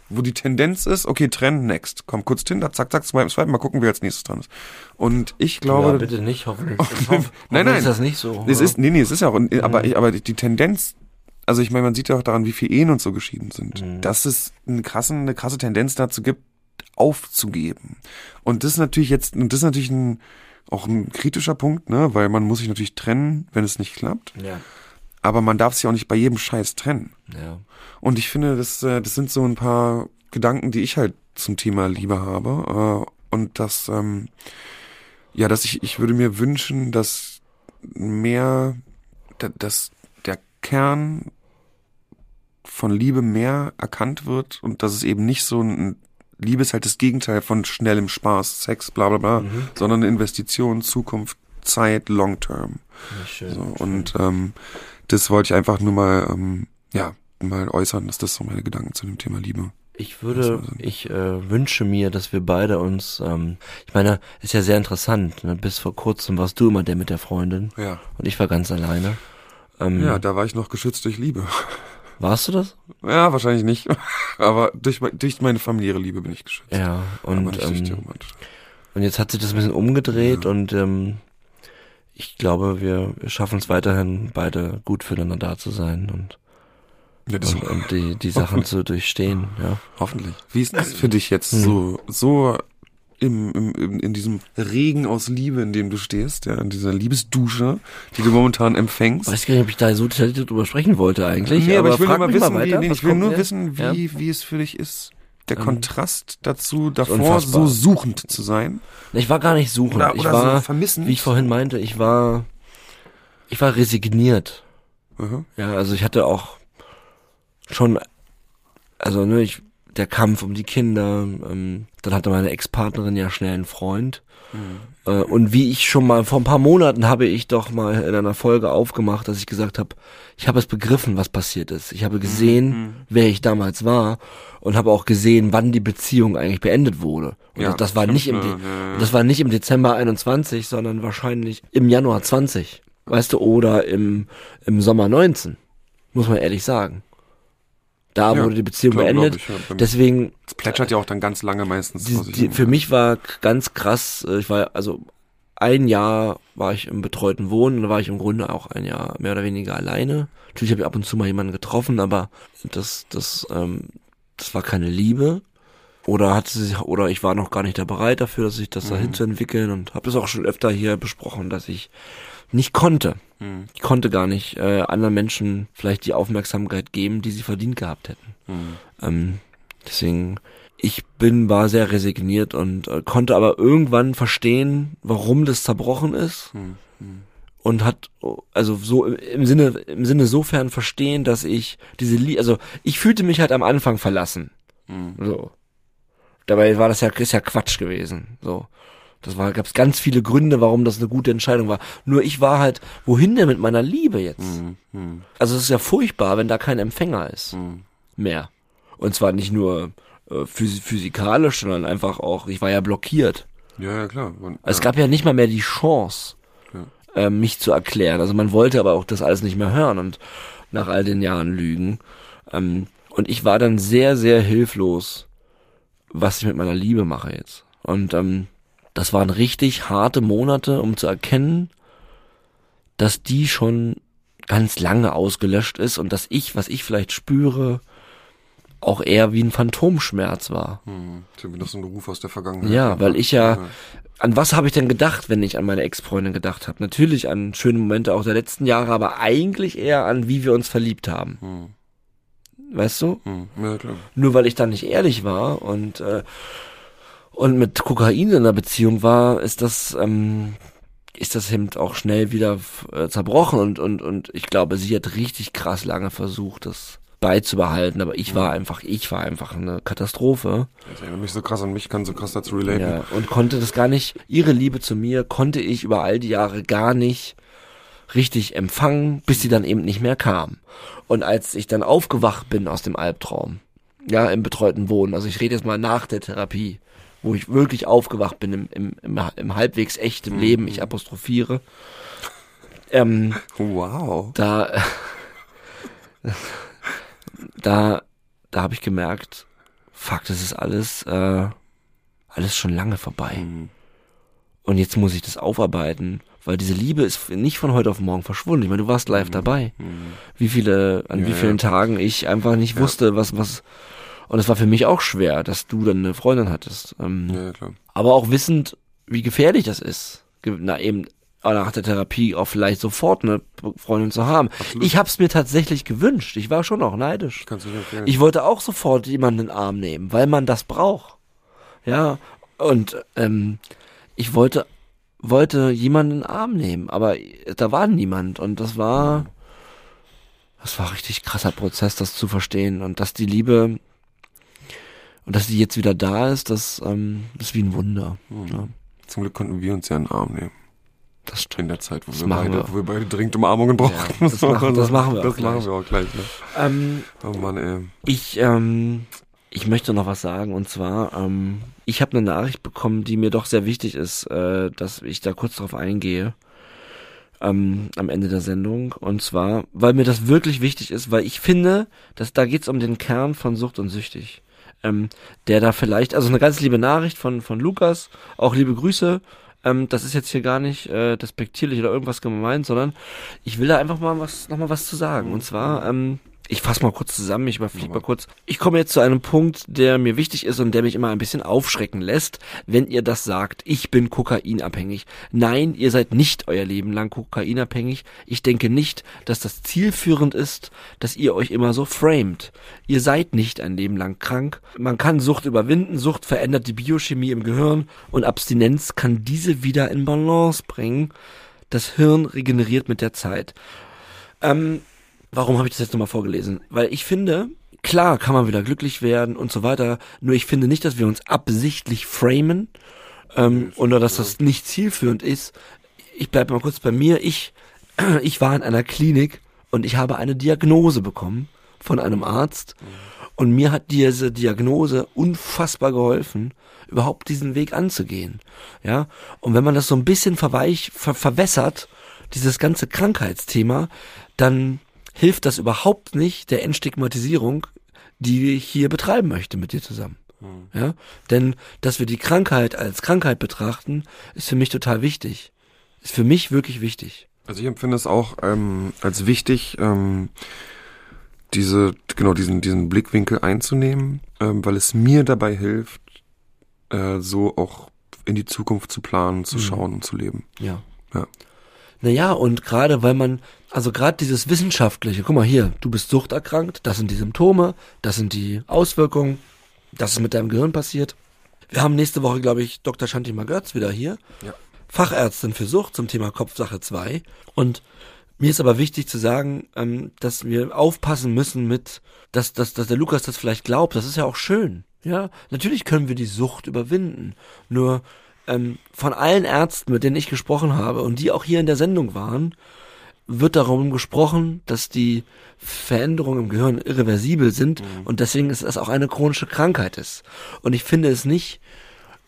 wo die Tendenz ist, okay, trennen, next. Komm, kurz Tinder, zack, zack, swipe, swipe, mal gucken, wer als nächstes dran ist. Und ich glaube. Ja, bitte nicht, hoffentlich. hoff, nein, nein. ist das nicht so. Es ist, nee, nee, es ist ja auch, mhm. aber, ich, aber die Tendenz, also ich meine, man sieht ja auch daran, wie viele Ehen und so geschieden sind, mhm. dass es eine krasse, eine krasse Tendenz dazu gibt, aufzugeben. Und das ist natürlich jetzt, und das ist natürlich ein, auch ein kritischer Punkt, ne, weil man muss sich natürlich trennen, wenn es nicht klappt. Ja. Aber man darf sich auch nicht bei jedem Scheiß trennen. Ja. Und ich finde, das, äh, das sind so ein paar Gedanken, die ich halt zum Thema Liebe habe. Äh, und das, ähm, ja, dass ich, ich würde mir wünschen, dass mehr, dass der Kern von Liebe mehr erkannt wird und dass es eben nicht so ein Liebe ist halt das Gegenteil von schnellem Spaß, Sex, bla bla bla, mhm. sondern eine Investition, Zukunft, Zeit, Long Term. Ja, schön, so, schön. Und ähm, das wollte ich einfach nur mal, ähm, ja, mal äußern, dass das so meine Gedanken zu dem Thema Liebe. Ich würde, ich äh, wünsche mir, dass wir beide uns, ähm, ich meine, ist ja sehr interessant, ne? bis vor kurzem warst du immer der mit der Freundin ja. und ich war ganz alleine. Ähm, ja, da war ich noch geschützt durch Liebe. Warst du das? Ja, wahrscheinlich nicht. Aber durch, durch meine familiäre Liebe bin ich geschützt. Ja, und, ähm, und jetzt hat sich das ein bisschen umgedreht ja. und ähm, ich glaube, wir, wir schaffen es weiterhin, beide gut füreinander da zu sein und, ja, und, und, die, die Sachen zu durchstehen. Ja. Hoffentlich. Wie ist das für dich jetzt hm. so, so im, im, in diesem Regen aus Liebe, in dem du stehst, ja, in dieser Liebesdusche, die du momentan empfängst. Weiß gar nicht, ob ich da so detailliert drüber sprechen wollte eigentlich. Nee, aber, aber ich will nur mal wissen, mal wie, nee, ich will nur wissen, wie, ja. wie es für dich ist. Der ähm, Kontrast dazu, davor so suchend zu sein. Ich war gar nicht suchend. Oder, ich war, so vermissen. wie ich vorhin meinte, ich war, ich war resigniert. Mhm. Ja, also ich hatte auch schon, also ne, ich der Kampf um die Kinder. Ähm, dann hatte meine Ex-Partnerin ja schnell einen Freund. Mhm. Äh, und wie ich schon mal vor ein paar Monaten habe ich doch mal in einer Folge aufgemacht, dass ich gesagt habe, ich habe es begriffen, was passiert ist. Ich habe gesehen, mhm. wer ich damals war und habe auch gesehen, wann die Beziehung eigentlich beendet wurde. Und ja, das, das war nicht im De das war nicht im Dezember 21, sondern wahrscheinlich im Januar 20. Weißt du, oder im, im Sommer 19. Muss man ehrlich sagen. Da ja, wurde die Beziehung glaub, beendet. Ich, ja. Deswegen. Es plätschert ja auch dann ganz lange meistens. Die, die, für mich war ganz krass, äh, ich war, also ein Jahr war ich im betreuten Wohnen, da war ich im Grunde auch ein Jahr mehr oder weniger alleine. Natürlich habe ich ab und zu mal jemanden getroffen, aber das, das, ähm, das war keine Liebe. Oder hat sie sich, oder ich war noch gar nicht da bereit dafür, sich das mhm. dahin zu entwickeln und habe das auch schon öfter hier besprochen, dass ich nicht konnte. Hm. Ich konnte gar nicht äh, anderen Menschen vielleicht die Aufmerksamkeit geben, die sie verdient gehabt hätten. Hm. Ähm, deswegen, ich bin, war sehr resigniert und äh, konnte aber irgendwann verstehen, warum das zerbrochen ist. Hm. hm. Und hat, also so im Sinne, im Sinne sofern verstehen, dass ich diese, Lie also ich fühlte mich halt am Anfang verlassen. Hm. So. Dabei war das ja, ist ja Quatsch gewesen. So. Das war, gab es ganz viele Gründe, warum das eine gute Entscheidung war. Nur ich war halt, wohin denn mit meiner Liebe jetzt? Mhm. mhm. Also es ist ja furchtbar, wenn da kein Empfänger ist. Mhm. Mehr. Und zwar nicht nur äh, phys physikalisch, sondern einfach auch, ich war ja blockiert. Ja, ja klar. Und, also Es gab ja nicht mal mehr die Chance, ja. äh, mich zu erklären. Also man wollte aber auch das alles nicht mehr hören und nach all den Jahren lügen. Ähm, und ich war dann sehr, sehr hilflos, was ich mit meiner Liebe mache jetzt. Und ähm, das waren richtig harte Monate, um zu erkennen, dass die schon ganz lange ausgelöscht ist und dass ich, was ich vielleicht spüre, auch eher wie ein Phantomschmerz war. Hm, noch so ein Ruf aus der Vergangenheit. Ja, weil ich ja, an was habe ich denn gedacht, wenn ich an meine Ex-Freundin gedacht habe? Natürlich an schöne Momente auch der letzten Jahre, aber eigentlich eher an, wie wir uns verliebt haben. Hm. Weißt du? Hm, ja, klar. Nur weil ich da nicht ehrlich war und äh, und mit Kokain in der Beziehung war, ist das, ähm, ist das eben auch schnell wieder äh, zerbrochen und, und, und ich glaube, sie hat richtig krass lange versucht, das beizubehalten, aber ich war einfach, ich war einfach eine Katastrophe. Ich erinnere mich so krass an mich, kann so krass dazu relaten. Ja, und konnte das gar nicht, ihre Liebe zu mir konnte ich über all die Jahre gar nicht richtig empfangen, bis sie dann eben nicht mehr kam. Und als ich dann aufgewacht bin aus dem Albtraum, ja, im betreuten Wohnen, also ich rede jetzt mal nach der Therapie, wo ich wirklich aufgewacht bin im, im, im, im halbwegs echten mhm. Leben, ich apostrophiere. Ähm, wow. Da, da, da habe ich gemerkt, fuck, das ist alles, äh, alles schon lange vorbei. Mhm. Und jetzt muss ich das aufarbeiten, weil diese Liebe ist nicht von heute auf morgen verschwunden. Ich meine, du warst live mhm. dabei. Mhm. Wie viele, an ja, wie vielen ja. Tagen ich einfach nicht ja. wusste, was, was, und es war für mich auch schwer, dass du dann eine Freundin hattest. Ähm, ja, klar. Aber auch wissend, wie gefährlich das ist, na eben nach der Therapie auch vielleicht sofort eine Freundin zu haben. Absolut. Ich habe es mir tatsächlich gewünscht. Ich war schon auch neidisch. Kannst du empfehlen. Ich wollte auch sofort jemanden in den Arm nehmen, weil man das braucht. Ja, und ähm, ich wollte wollte jemanden in den Arm nehmen, aber da war niemand und das war das war richtig krasser Prozess, das zu verstehen und dass die Liebe und dass die jetzt wieder da ist, das ähm, ist wie ein Wunder. Mhm. Ja. Zum Glück konnten wir uns ja in den Arm nehmen. Das stimmt. In der Zeit, wo, wir beide, wir. wo wir beide dringend Umarmungen brauchen. Ja, das, machen, das machen wir das auch gleich. machen wir auch gleich. Ne? Ähm, oh Mann, ey. Ich, ähm, ich möchte noch was sagen und zwar, ähm, ich habe eine Nachricht bekommen, die mir doch sehr wichtig ist, äh, dass ich da kurz drauf eingehe ähm, am Ende der Sendung. Und zwar, weil mir das wirklich wichtig ist, weil ich finde, dass da geht's um den Kern von Sucht und Süchtig. Ähm, der da vielleicht, also eine ganz liebe Nachricht von, von Lukas, auch liebe Grüße, ähm, das ist jetzt hier gar nicht äh, despektierlich oder irgendwas gemeint, sondern ich will da einfach mal was, noch mal was zu sagen. Und zwar, ähm, ich fasse mal kurz zusammen, ich überfliege mal kurz. Ich komme jetzt zu einem Punkt, der mir wichtig ist und der mich immer ein bisschen aufschrecken lässt, wenn ihr das sagt, ich bin kokainabhängig. Nein, ihr seid nicht euer Leben lang kokainabhängig. Ich denke nicht, dass das zielführend ist, dass ihr euch immer so framet. Ihr seid nicht ein Leben lang krank. Man kann Sucht überwinden, Sucht verändert die Biochemie im Gehirn und Abstinenz kann diese wieder in Balance bringen. Das Hirn regeneriert mit der Zeit. Ähm, Warum habe ich das jetzt nochmal vorgelesen? Weil ich finde, klar kann man wieder glücklich werden und so weiter, nur ich finde nicht, dass wir uns absichtlich framen ähm, oder dass das nicht zielführend ist. Ich bleibe mal kurz bei mir. Ich, ich war in einer Klinik und ich habe eine Diagnose bekommen von einem Arzt und mir hat diese Diagnose unfassbar geholfen, überhaupt diesen Weg anzugehen. Ja, und wenn man das so ein bisschen verweich, ver verwässert, dieses ganze Krankheitsthema, dann hilft das überhaupt nicht der Entstigmatisierung, die ich hier betreiben möchte mit dir zusammen. Mhm. Ja, denn dass wir die Krankheit als Krankheit betrachten, ist für mich total wichtig. Ist für mich wirklich wichtig. Also ich empfinde es auch ähm, als wichtig, ähm, diese genau diesen diesen Blickwinkel einzunehmen, ähm, weil es mir dabei hilft, äh, so auch in die Zukunft zu planen, zu mhm. schauen und zu leben. Ja. Ja. Naja, und gerade weil man also gerade dieses Wissenschaftliche, guck mal hier, du bist suchterkrankt, das sind die Symptome, das sind die Auswirkungen, das ist mit deinem Gehirn passiert. Wir haben nächste Woche, glaube ich, Dr. Shantima Götz wieder hier. Ja. Fachärztin für Sucht zum Thema Kopfsache 2. Und mir ist aber wichtig zu sagen, ähm, dass wir aufpassen müssen mit, dass, dass, dass der Lukas das vielleicht glaubt. Das ist ja auch schön. Ja, natürlich können wir die Sucht überwinden. Nur ähm, von allen Ärzten, mit denen ich gesprochen habe und die auch hier in der Sendung waren, wird darum gesprochen, dass die Veränderungen im Gehirn irreversibel sind mhm. und deswegen ist es auch eine chronische Krankheit ist. Und ich finde es nicht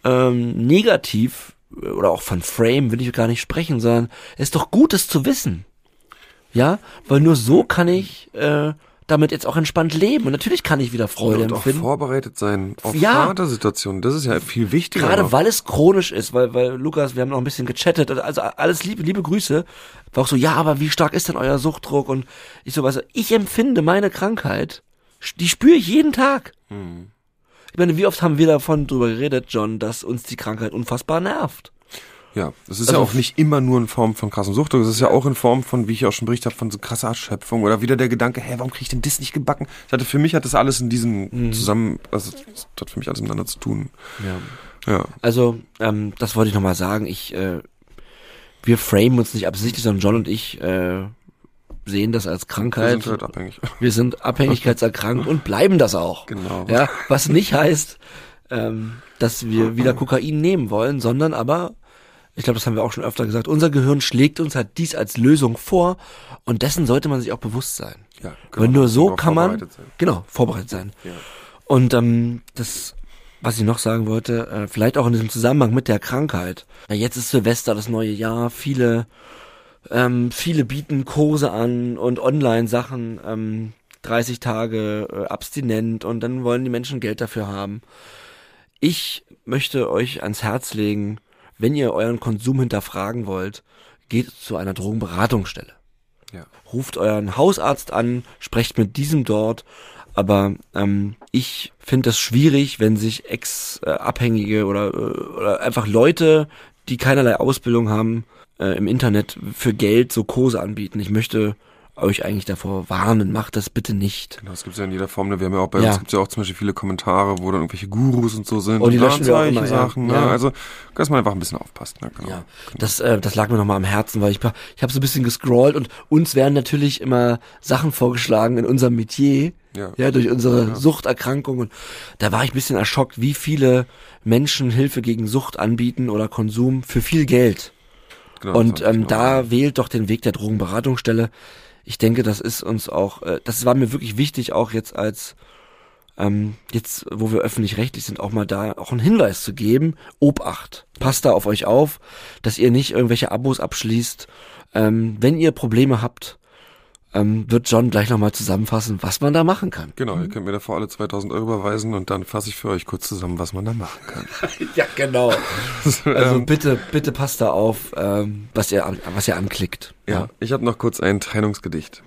ähm, negativ oder auch von Frame will ich gar nicht sprechen, sondern es ist doch Gutes zu wissen. Ja, weil nur so kann ich äh, damit jetzt auch entspannt leben. Und natürlich kann ich wieder Freude und empfinden. auch vorbereitet sein auf ja. Situationen. Das ist ja viel wichtiger. Gerade noch. weil es chronisch ist, weil, weil Lukas, wir haben noch ein bisschen gechattet, also alles liebe, liebe Grüße. War auch so, ja, aber wie stark ist denn euer Suchtdruck? Und ich so, was, ich empfinde meine Krankheit, die spüre ich jeden Tag. Hm. Ich meine, wie oft haben wir davon drüber geredet, John, dass uns die Krankheit unfassbar nervt? Ja, das ist also, ja auch nicht immer nur in Form von krassen Suchtdruck, es ist ja auch in Form von, wie ich auch schon berichtet habe, von so krasser Erschöpfung oder wieder der Gedanke, hä, warum krieg ich denn das nicht gebacken? Ich hatte, für mich hat das alles in diesem mhm. zusammen, also das hat für mich alles miteinander zu tun. Ja. ja. Also, ähm, das wollte ich nochmal sagen, ich, äh, wir framen uns nicht absichtlich, sondern John und ich, äh, sehen das als Krankheit. Wir sind halt abhängig. Wir sind abhängigkeitserkrankt und bleiben das auch. Genau. Ja, was nicht heißt, ähm, dass wir wieder Kokain nehmen wollen, sondern aber ich glaube, das haben wir auch schon öfter gesagt, unser Gehirn schlägt uns halt dies als Lösung vor und dessen sollte man sich auch bewusst sein. Ja, genau. Weil nur so kann man, sein. genau, vorbereitet sein. Ja. Und ähm, das, was ich noch sagen wollte, äh, vielleicht auch in diesem Zusammenhang mit der Krankheit. Ja, jetzt ist Silvester, das neue Jahr, viele, ähm, viele bieten Kurse an und Online-Sachen, ähm, 30 Tage äh, abstinent und dann wollen die Menschen Geld dafür haben. Ich möchte euch ans Herz legen, wenn ihr euren Konsum hinterfragen wollt, geht zu einer Drogenberatungsstelle. Ja. Ruft euren Hausarzt an, sprecht mit diesem dort. Aber ähm, ich finde das schwierig, wenn sich Ex-Abhängige oder, äh, oder einfach Leute, die keinerlei Ausbildung haben, äh, im Internet für Geld so Kurse anbieten. Ich möchte euch eigentlich davor warnen, macht das bitte nicht. Genau, das gibt ja in jeder Form. Wir haben ja auch bei ja. uns gibt's ja auch zum Beispiel viele Kommentare, wo dann irgendwelche Gurus und so sind. Oh, die löschen wir auch immer, Sachen. Ja. Ne? Also, dass man einfach ein bisschen aufpasst. Ne? Genau. Ja, das, äh, das lag mir nochmal am Herzen, weil ich, ich habe so ein bisschen gescrollt und uns werden natürlich immer Sachen vorgeschlagen in unserem Metier. Ja, ja durch unsere ja. Suchterkrankungen. Da war ich ein bisschen erschockt, wie viele Menschen Hilfe gegen Sucht anbieten oder Konsum für viel Geld. Genau, und ähm, genau. da wählt doch den Weg der Drogenberatungsstelle ich denke, das ist uns auch, äh, das war mir wirklich wichtig, auch jetzt als ähm, jetzt, wo wir öffentlich-rechtlich sind, auch mal da auch einen Hinweis zu geben. Obacht. Passt da auf euch auf, dass ihr nicht irgendwelche Abos abschließt. Ähm, wenn ihr Probleme habt, ähm, wird John gleich nochmal zusammenfassen, was man da machen kann. Genau, ihr könnt mir davor alle 2000 Euro überweisen und dann fasse ich für euch kurz zusammen, was man da machen kann. ja, genau. also ähm, bitte, bitte passt da auf, ähm, was ihr, was ihr anklickt. Ja, ja. ich habe noch kurz ein Trennungsgedicht.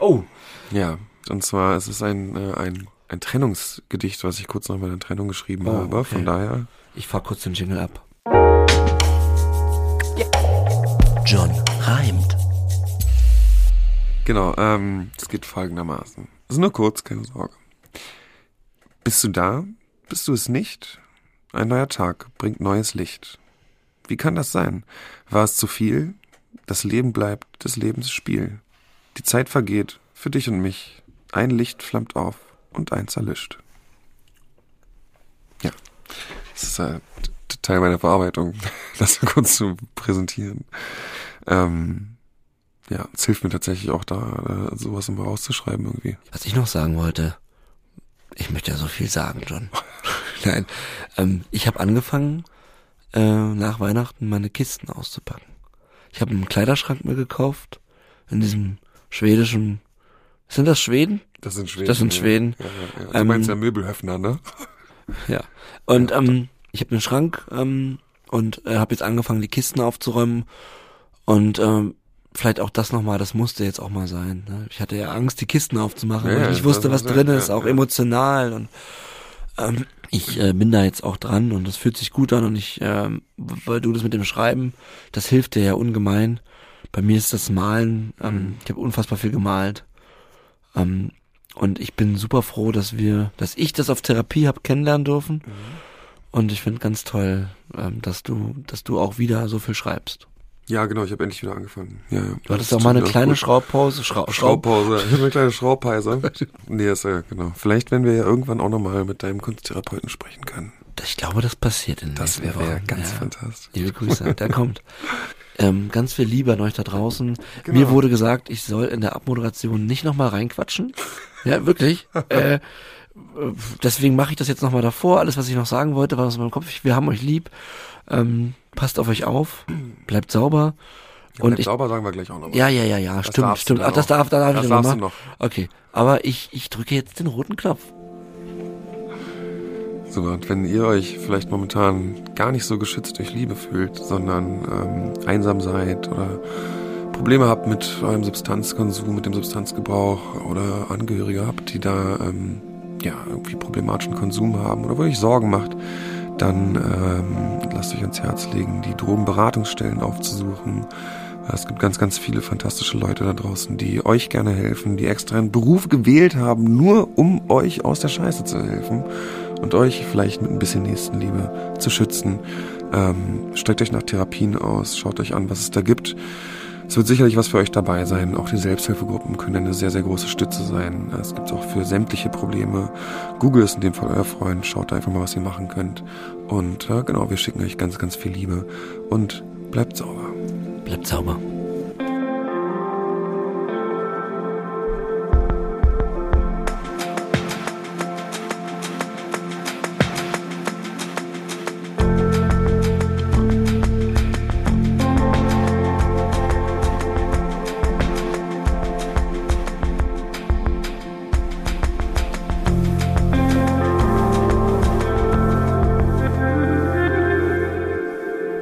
Oh. Ja, und zwar es ist ein, äh, ein, ein Trennungsgedicht, was ich kurz nach meiner Trennung geschrieben oh, habe. Okay. Von daher. Ich fahr kurz den Jingle ab. John reimt. Genau, ähm, es geht folgendermaßen. Es ist nur kurz, keine Sorge. Bist du da? Bist du es nicht? Ein neuer Tag bringt neues Licht. Wie kann das sein? War es zu viel? Das Leben bleibt des Lebens Spiel. Die Zeit vergeht, für dich und mich. Ein Licht flammt auf und eins erlischt. Ja, das ist äh, Teil meiner Verarbeitung, das kurz zu präsentieren. Ähm, ja, es hilft mir tatsächlich auch da, äh, sowas immer rauszuschreiben irgendwie. Was ich noch sagen wollte, ich möchte ja so viel sagen, John. Nein, ähm, ich habe angefangen, äh, nach Weihnachten meine Kisten auszupacken. Ich habe einen Kleiderschrank mir gekauft, in diesem schwedischen, sind das Schweden? Das sind Schweden. Das sind Schweden. Ja, ja, ja. Du ähm, meinst ja Möbelhöfner, ne? Ja. Und ähm, ich habe einen Schrank ähm, und äh, habe jetzt angefangen, die Kisten aufzuräumen und ähm, vielleicht auch das nochmal, das musste jetzt auch mal sein. Ne? Ich hatte ja Angst, die Kisten aufzumachen, ja, weil ich nicht wusste, was drin ist, ja, auch ja. emotional und ähm, ich äh, bin da jetzt auch dran und das fühlt sich gut an und ich, ähm, weil du das mit dem Schreiben, das hilft dir ja ungemein. Bei mir ist das Malen, ähm, ich habe unfassbar viel gemalt. Ähm, und ich bin super froh, dass wir, dass ich das auf Therapie habe kennenlernen dürfen. Mhm. Und ich finde ganz toll, ähm, dass du, dass du auch wieder so viel schreibst. Ja, genau, ich habe endlich wieder angefangen. Ja, ja. Du hattest auch mal eine kleine Schraubpause. Schra Schraubpause. Ich habe eine kleine Schraubpause. nee, ist ja, genau. Vielleicht werden wir ja irgendwann auch nochmal mit deinem Kunsttherapeuten sprechen können. Ich glaube, das passiert in Das wäre wär ganz ja. fantastisch. Liebe Grüße, der kommt. Ähm, ganz viel Liebe an euch da draußen. Genau. Mir wurde gesagt, ich soll in der Abmoderation nicht nochmal reinquatschen. Ja, wirklich. äh, deswegen mache ich das jetzt nochmal davor. Alles, was ich noch sagen wollte, war aus meinem Kopf. Wir haben euch lieb. Ähm, passt auf euch auf, bleibt sauber. Ja, und ich, sauber sagen wir gleich auch noch. Ja, ja, ja, ja, das stimmt, stimmt. Ach, das darf, da darf das ich noch, noch. Okay, aber ich, ich drücke jetzt den roten Knopf. So, und wenn ihr euch vielleicht momentan gar nicht so geschützt durch Liebe fühlt, sondern ähm, einsam seid oder Probleme habt mit eurem Substanzkonsum, mit dem Substanzgebrauch oder Angehörige habt, die da ähm, ja irgendwie problematischen Konsum haben oder wo ihr euch Sorgen macht, dann ähm, lasst euch ans Herz legen, die Drogenberatungsstellen aufzusuchen. Es gibt ganz, ganz viele fantastische Leute da draußen, die euch gerne helfen, die extra einen Beruf gewählt haben, nur um euch aus der Scheiße zu helfen und euch vielleicht mit ein bisschen Nächstenliebe zu schützen. Ähm, streckt euch nach Therapien aus, schaut euch an, was es da gibt. Es wird sicherlich was für euch dabei sein. Auch die Selbsthilfegruppen können eine sehr, sehr große Stütze sein. Es gibt auch für sämtliche Probleme. Google ist in dem Fall euer Freund. Schaut einfach mal, was ihr machen könnt. Und äh, genau, wir schicken euch ganz, ganz viel Liebe. Und bleibt sauber. Bleibt sauber.